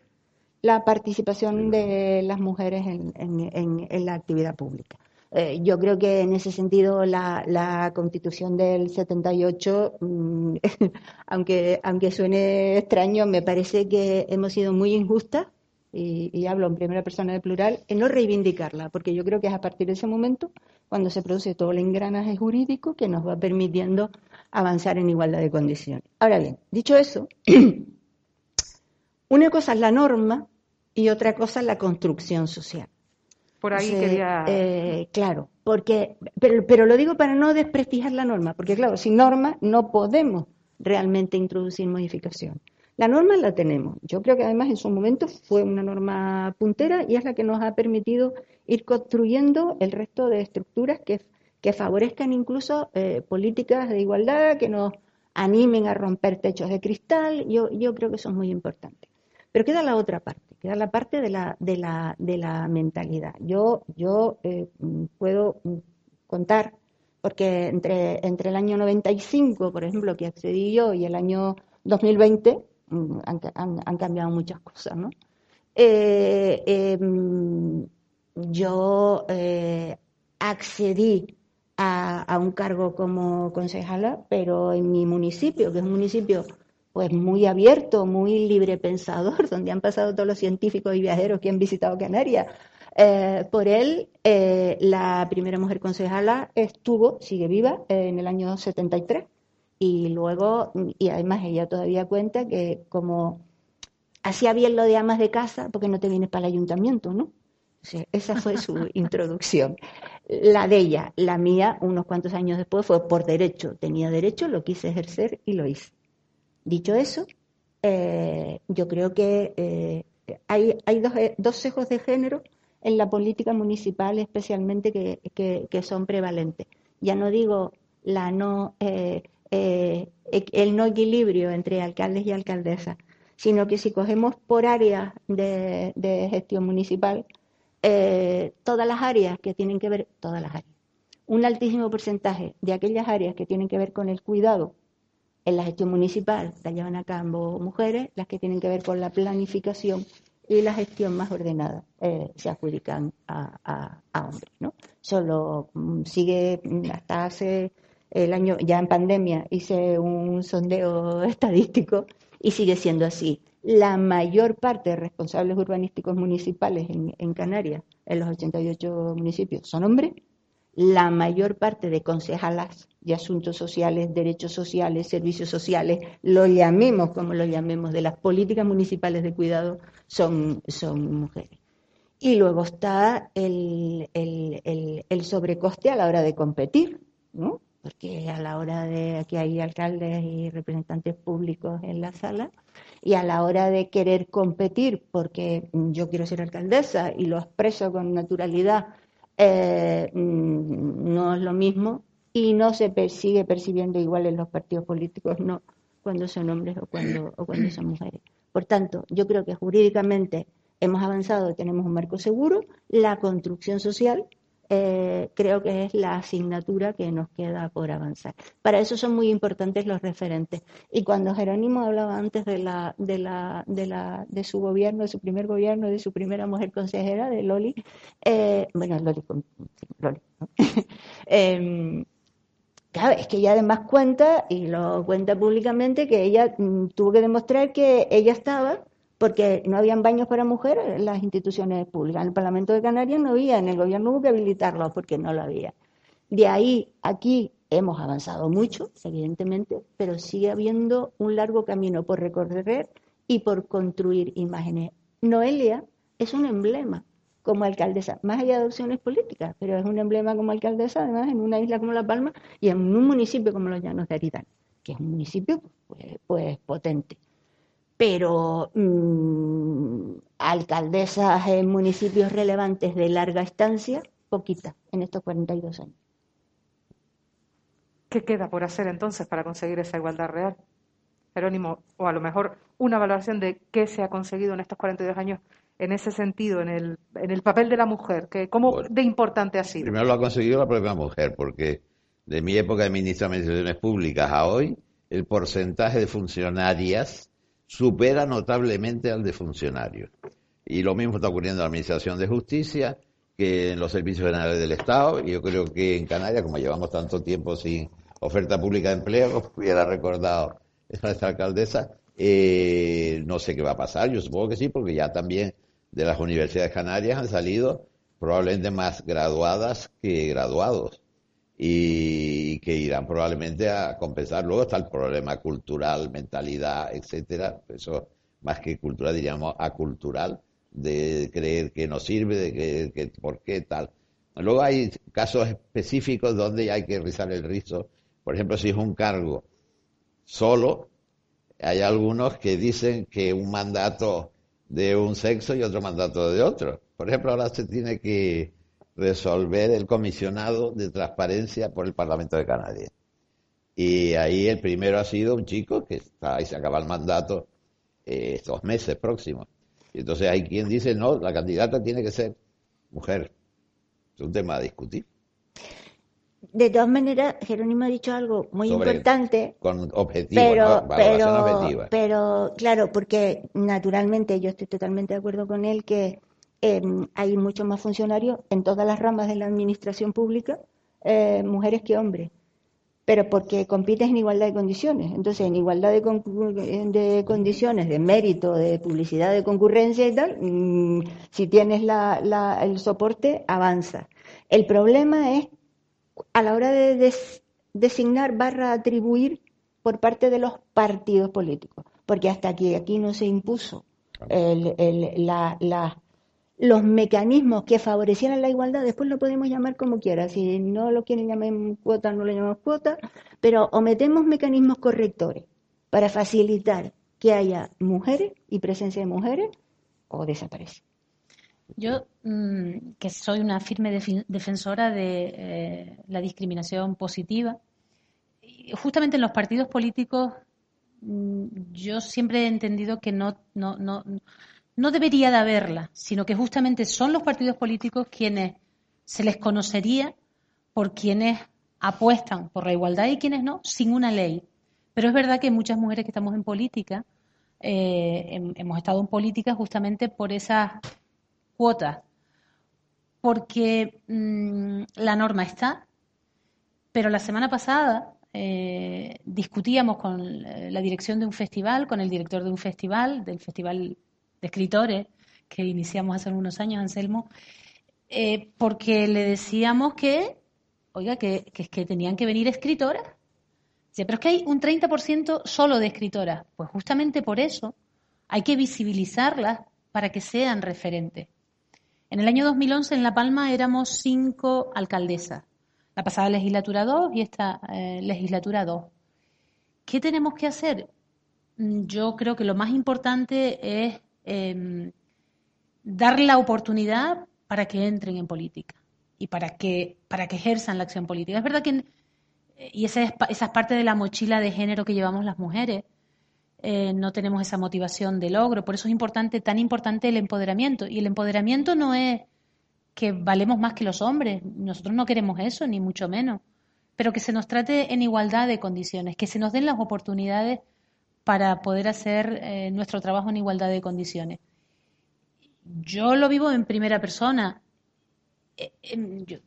Speaker 5: la participación de las mujeres en, la actividad pública. Eh, yo creo que en ese sentido la, constitución del 78, mm, aunque, aunque suene extraño, me parece que hemos sido muy injustas
Speaker 3: y, hablo en primera persona de plural, en no reivindicarla, porque yo creo que es a partir de ese momento cuando se produce todo el engranaje jurídico que nos va permitiendo avanzar en igualdad de condiciones. Ahora bien, dicho eso, una cosa es la norma y otra cosa es la construcción social.
Speaker 1: Por ahí quería.
Speaker 3: Eh, claro, porque, pero, pero lo digo para no desprestigiar la norma, porque claro, sin norma no podemos realmente introducir modificación. La norma la tenemos. Yo creo que además en su momento fue una norma puntera y es la que nos ha permitido ir construyendo el resto de estructuras que, que favorezcan incluso eh, políticas de igualdad, que nos animen a romper techos de cristal. Yo, yo creo que eso es muy importante. Pero queda la otra parte, queda la parte de la, de la, de la mentalidad. Yo, yo eh, puedo contar, porque entre, entre el año 95, por ejemplo, que accedí yo, y el año 2020, Mm, han, cambiado muchas cosas, ¿no? Eh, em, yo eh, accedí a, un cargo como concejala, pero en mi municipio, que es un municipio pues muy abierto, muy libre pensador, donde han pasado todos los científicos y viajeros que han visitado Canarias. Eh, por él, la primera mujer concejala estuvo, sigue viva, en el año 73 y luego, y además ella todavía cuenta que como hacía bien lo de amas de casa, porque no te vienes para el ayuntamiento, ¿no? esa fue su introducción. La de ella, la mía, unos cuantos años después, fue por derecho. Tenía derecho, lo quise ejercer y lo hice. Dicho eso, eh, yo creo que eh, hay, dos, eh, dos, sesgos de género en la política municipal especialmente que, son prevalentes. Ya no digo el no equilibrio entre alcaldes y alcaldesas, sino que si cogemos por áreas de, gestión municipal, todas las áreas que tienen que ver, todas las áreas, un altísimo porcentaje de aquellas áreas que tienen que ver con el cuidado en la gestión municipal la llevan a cabo mujeres, las que tienen que ver con la planificación y la gestión más ordenada eh, se adjudican a, hombres. ¿no? Solo mm, sigue hasta hace el año, ya en pandemia, hice un sondeo estadístico y sigue siendo así. La mayor parte de responsables urbanísticos municipales en, Canarias, en los 88 municipios, son hombres. La mayor parte de concejalas de asuntos sociales, derechos sociales, servicios sociales, lo llamemos como lo llamemos, de las políticas municipales de cuidado, son, son mujeres. Y luego está el, el, el sobrecoste a la hora de competir, ¿no? porque a la hora de que hay alcaldes y representantes públicos en la sala, y a la hora de querer competir, porque yo quiero ser alcaldesa y lo expreso con naturalidad, eh, mm, no es lo mismo y no se sigue percibiendo igual en los partidos políticos, no cuando son hombres o cuando, o cuando son mujeres. Por tanto, yo creo que jurídicamente hemos avanzado, tenemos un marco seguro, la construcción social eh, creo que es la asignatura que nos queda por avanzar. Para eso son muy importantes los referentes. Y cuando Jerónimo hablaba antes de, la, de, la, de, la, de su gobierno, de su primer gobierno, de su primera mujer consejera, de Loli, eh, bueno, Loli, Loli em, Claro, es que ella además cuenta, y lo cuenta públicamente, que ella mm, tuvo que demostrar que ella estaba porque no habían baños para mujeres en las instituciones públicas. En el Parlamento de Canarias no había, en el gobierno hubo que habilitarlo porque no lo había. De ahí, aquí hemos avanzado mucho, evidentemente, pero sigue habiendo un largo camino por recorrer y por construir imágenes. Noelia es un emblema como alcaldesa, más allá de opciones políticas, pero es un emblema como alcaldesa, además, en una isla como La Palma y en un municipio como los Llanos de Aridán, que es un municipio pues, pues potente pero mmm, alcaldesas en municipios relevantes de larga estancia, poquitas en estos 42 años.
Speaker 1: ¿Qué queda por hacer entonces para conseguir esa igualdad real? Jerónimo, o a lo mejor una valoración de qué se ha conseguido en estos 42 años en ese sentido, en el, en el papel de la mujer, que ¿cómo de importante ha sido?
Speaker 2: Primero lo ha conseguido la propia mujer, porque de mi época de ministra de Administraciones Públicas a hoy, el porcentaje de funcionarias supera notablemente al de funcionarios. Y lo mismo está ocurriendo en la Administración de Justicia que en los servicios generales del Estado. Y yo creo que en Canarias, como llevamos tanto tiempo sin oferta pública de empleo, hubiera recordado esta alcaldesa, eh, no sé qué va a pasar, yo supongo que sí, porque ya también de las universidades canarias han salido probablemente más graduadas que graduados y que irán probablemente a compensar. Luego está el problema cultural, mentalidad, etcétera. Eso más que cultural diríamos acultural, de creer que no sirve, de creer que por qué tal. Luego hay casos específicos donde hay que rizar el rizo. Por ejemplo, si es un cargo solo, hay algunos que dicen que un mandato de un sexo y otro mandato de otro. Por ejemplo, ahora se tiene que resolver el comisionado de transparencia por el Parlamento de Canarias. Y ahí el primero ha sido un chico que está ahí se acaba el mandato eh, estos meses próximos. Y entonces hay quien dice, no, la candidata tiene que ser mujer. Es un tema a discutir.
Speaker 3: De todas maneras, Jerónimo ha dicho algo muy importante.
Speaker 2: Con objetivo, pero,
Speaker 3: pero, pero, claro, porque naturalmente yo estoy totalmente de acuerdo con él que em, hay muchos más funcionarios en todas las ramas de la administración pública, eh, mujeres que hombres pero porque compites en igualdad de condiciones. Entonces, en igualdad de, de condiciones, de mérito, de publicidad, de concurrencia y tal, mm, si tienes el soporte, avanza. El problema es a la hora de designar barra atribuir por parte de los partidos políticos, porque hasta aquí, aquí no se impuso la, los mecanismos que favorecieran la igualdad, después lo podemos llamar como quiera, si no lo quieren llamar cuota, no lo llamamos cuota, pero o metemos mecanismos correctores para facilitar que haya mujeres y presencia de mujeres, o desaparece.
Speaker 4: Yo, mm, que soy una firme defensora de eh, la discriminación positiva, justamente en los partidos políticos, mm, yo siempre he entendido que no, no, no no debería de haberla, sino que justamente son los partidos políticos quienes se les conocería por quienes apuestan por la igualdad y quienes no, sin una ley. Pero es verdad que muchas mujeres que estamos en política, eh, hemos estado en política justamente por esas cuotas, porque mm, la norma está, pero la semana pasada eh, discutíamos con la dirección de un festival, con el director de un festival, del Festival de escritores que iniciamos hace unos años, Anselmo, eh, porque le decíamos que, oiga, que, que, tenían que venir escritoras. Sí, pero es que hay un 30% solo de escritoras. Pues justamente por eso hay que visibilizarlas para que sean referentes. En el año 2011 en La Palma éramos cinco alcaldesas. La pasada legislatura 2 y esta eh, legislatura 2. ¿Qué tenemos que hacer? Mm, yo creo que lo más importante es eh, dar la oportunidad para que entren en política y para que, para que ejerzan la acción política. Es verdad que, y esa es, esa parte de la mochila de género que llevamos las mujeres, eh, no tenemos esa motivación de logro. Por eso es importante, tan importante el empoderamiento. Y el empoderamiento no es que valemos más que los hombres. Nosotros no queremos eso, ni mucho menos. Pero que se nos trate en igualdad de condiciones, que se nos den las oportunidades para poder hacer eh, nuestro trabajo en igualdad de condiciones. Yo lo vivo en primera persona. Eh, em, yo,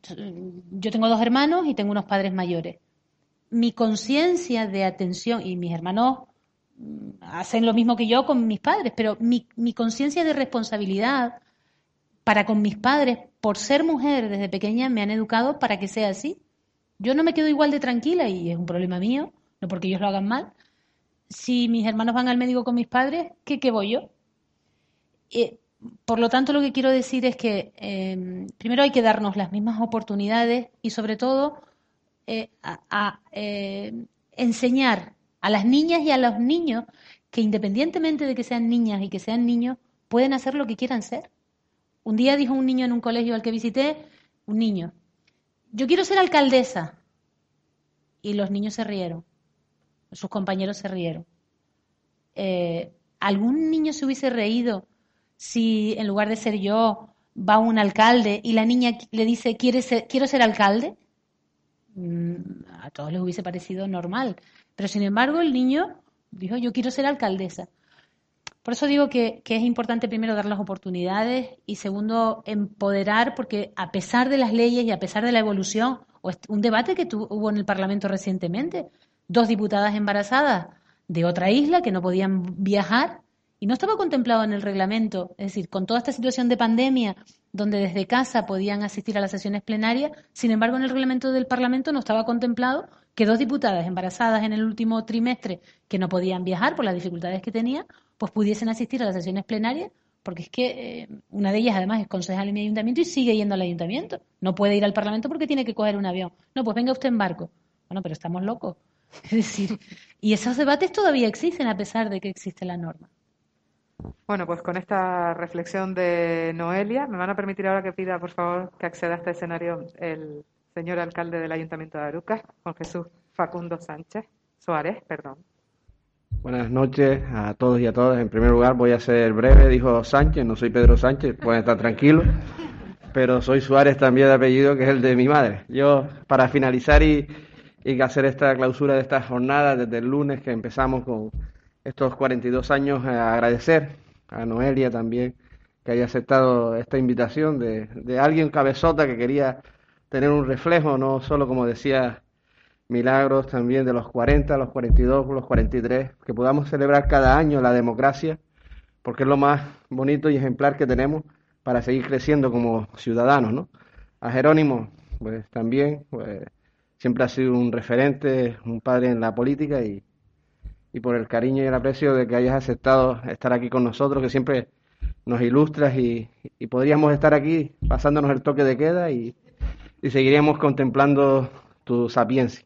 Speaker 4: tengo dos hermanos y tengo unos padres mayores. Mi conciencia de atención, y mis hermanos mm, hacen lo mismo que yo con mis padres, pero mi, mi conciencia de responsabilidad para con mis padres, por ser mujer desde pequeña, me han educado para que sea así. Yo no me quedo igual de tranquila y es un problema mío, no porque ellos lo hagan mal, si mis hermanos van al médico con mis padres, ¿qué, qué voy yo? por lo tanto, lo que quiero decir es que em, primero hay que darnos las mismas oportunidades y sobre todo eh, em, enseñar a las niñas y a los niños que independientemente de que sean niñas y que sean niños, pueden hacer lo que quieran ser. Un día dijo un niño en un colegio al que visité, un niño, yo quiero ser alcaldesa. Y los niños se rieron sus compañeros se rieron. Eh, ¿Algún niño se hubiese reído si en lugar de ser yo va un alcalde y la niña le dice, ser, quiero ser alcalde? Mm, a todos les hubiese parecido normal. Pero sin embargo el niño dijo, yo quiero ser alcaldesa. Por eso digo que, es importante primero dar las oportunidades y segundo empoderar, porque a pesar de las leyes y a pesar de la evolución, o un debate que hubo en el Parlamento recientemente, dos diputadas embarazadas de otra isla que no podían viajar Y no estaba contemplado en el reglamento, es decir, con toda esta situación de pandemia, donde desde casa podían asistir a las sesiones plenarias, sin embargo, en el reglamento del Parlamento no estaba contemplado que dos diputadas embarazadas en el último trimestre que no podían viajar por las dificultades que tenían, pues pudiesen asistir a las sesiones plenarias, porque es que eh, una de ellas además es concejal en mi ayuntamiento y sigue yendo al ayuntamiento. No puede ir al Parlamento porque tiene que coger un avión. No, pues venga usted en barco. Bueno, pero estamos locos. Es decir, y esos debates todavía existen a pesar de que existe la norma.
Speaker 1: Bueno, pues con esta reflexión de Noelia, me van a permitir ahora que pida, por favor, que acceda a este escenario el señor alcalde del Ayuntamiento de Arucas, Juan Jesús Facundo Sánchez Suárez, perdón.
Speaker 6: Buenas noches a todos y a todas. En primer lugar, voy a ser breve, dijo Sánchez, no soy Pedro Sánchez, pueden estar tranquilos, pero soy Suárez también de apellido, que es el de mi madre. Yo, para finalizar y, y hacer esta clausura de esta jornada desde el lunes que empezamos con estos 42 años, agradecer a Noelia también que haya aceptado esta invitación de, de alguien cabezota que quería tener un reflejo, no solo como decía Milagros también de los 40, los 42, los 43, que podamos celebrar cada año la democracia, porque es lo más bonito y ejemplar que tenemos para seguir creciendo como ciudadanos, ¿no? A Jerónimo, pues también, pues, siempre ha sido un referente, un padre en la política y, y por el cariño y el aprecio de que hayas aceptado estar aquí con nosotros, que siempre nos ilustras y, y podríamos estar aquí pasándonos el toque de queda y, y seguiríamos contemplando tu sapiencia.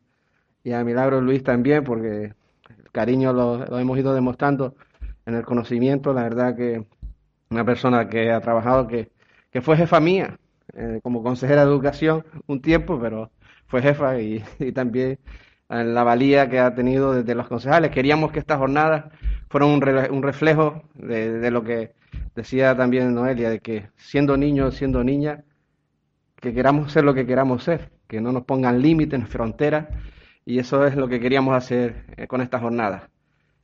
Speaker 6: Y a Milagro Luis también, porque el cariño lo, hemos ido demostrando en el conocimiento, la verdad que una persona que ha trabajado, que, que fue jefa mía, eh, como consejera de educación un tiempo, pero fue jefa y, también en la valía que ha tenido desde los concejales. Queríamos que estas jornadas fueran un, re, reflejo de, lo que decía también Noelia, de que siendo niños, siendo niña, que queramos ser lo que queramos ser, que no nos pongan límites, fronteras, y eso es lo que queríamos hacer eh, con estas jornadas.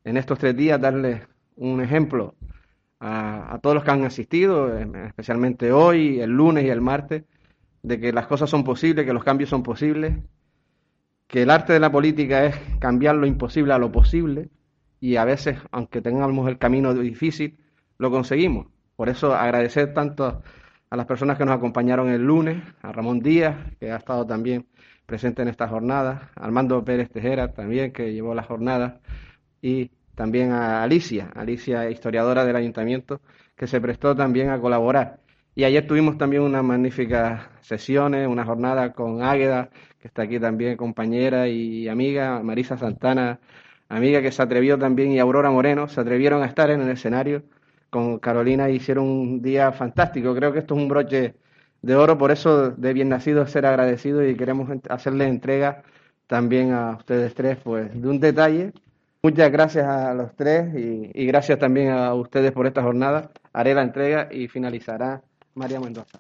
Speaker 6: En estos tres días darles un ejemplo a, todos los que han asistido, especialmente hoy, el lunes y el martes, de que las cosas son posibles, que los cambios son posibles, que el arte de la política es cambiar lo imposible a lo posible y a veces, aunque tengamos el camino difícil, lo conseguimos. Por eso agradecer tanto a las personas que nos acompañaron el lunes, a Ramón Díaz, que ha estado también presente en esta jornada, a Armando Pérez Tejera también, que llevó la jornada, y también a Alicia, Alicia, historiadora del ayuntamiento, que se prestó también a colaborar. Y ayer tuvimos también unas magníficas sesiones, una jornada con Águeda, que está aquí también compañera y amiga, Marisa Santana, amiga que se atrevió también, y Aurora Moreno, se atrevieron a estar en el escenario con Carolina hicieron un día fantástico. Creo que esto es un broche de oro, por eso de bien nacido ser agradecido y queremos hacerles entrega también a ustedes tres pues de un detalle. Muchas gracias a los tres y, y gracias también a ustedes por esta jornada. Haré la entrega y finalizará María Mendoza.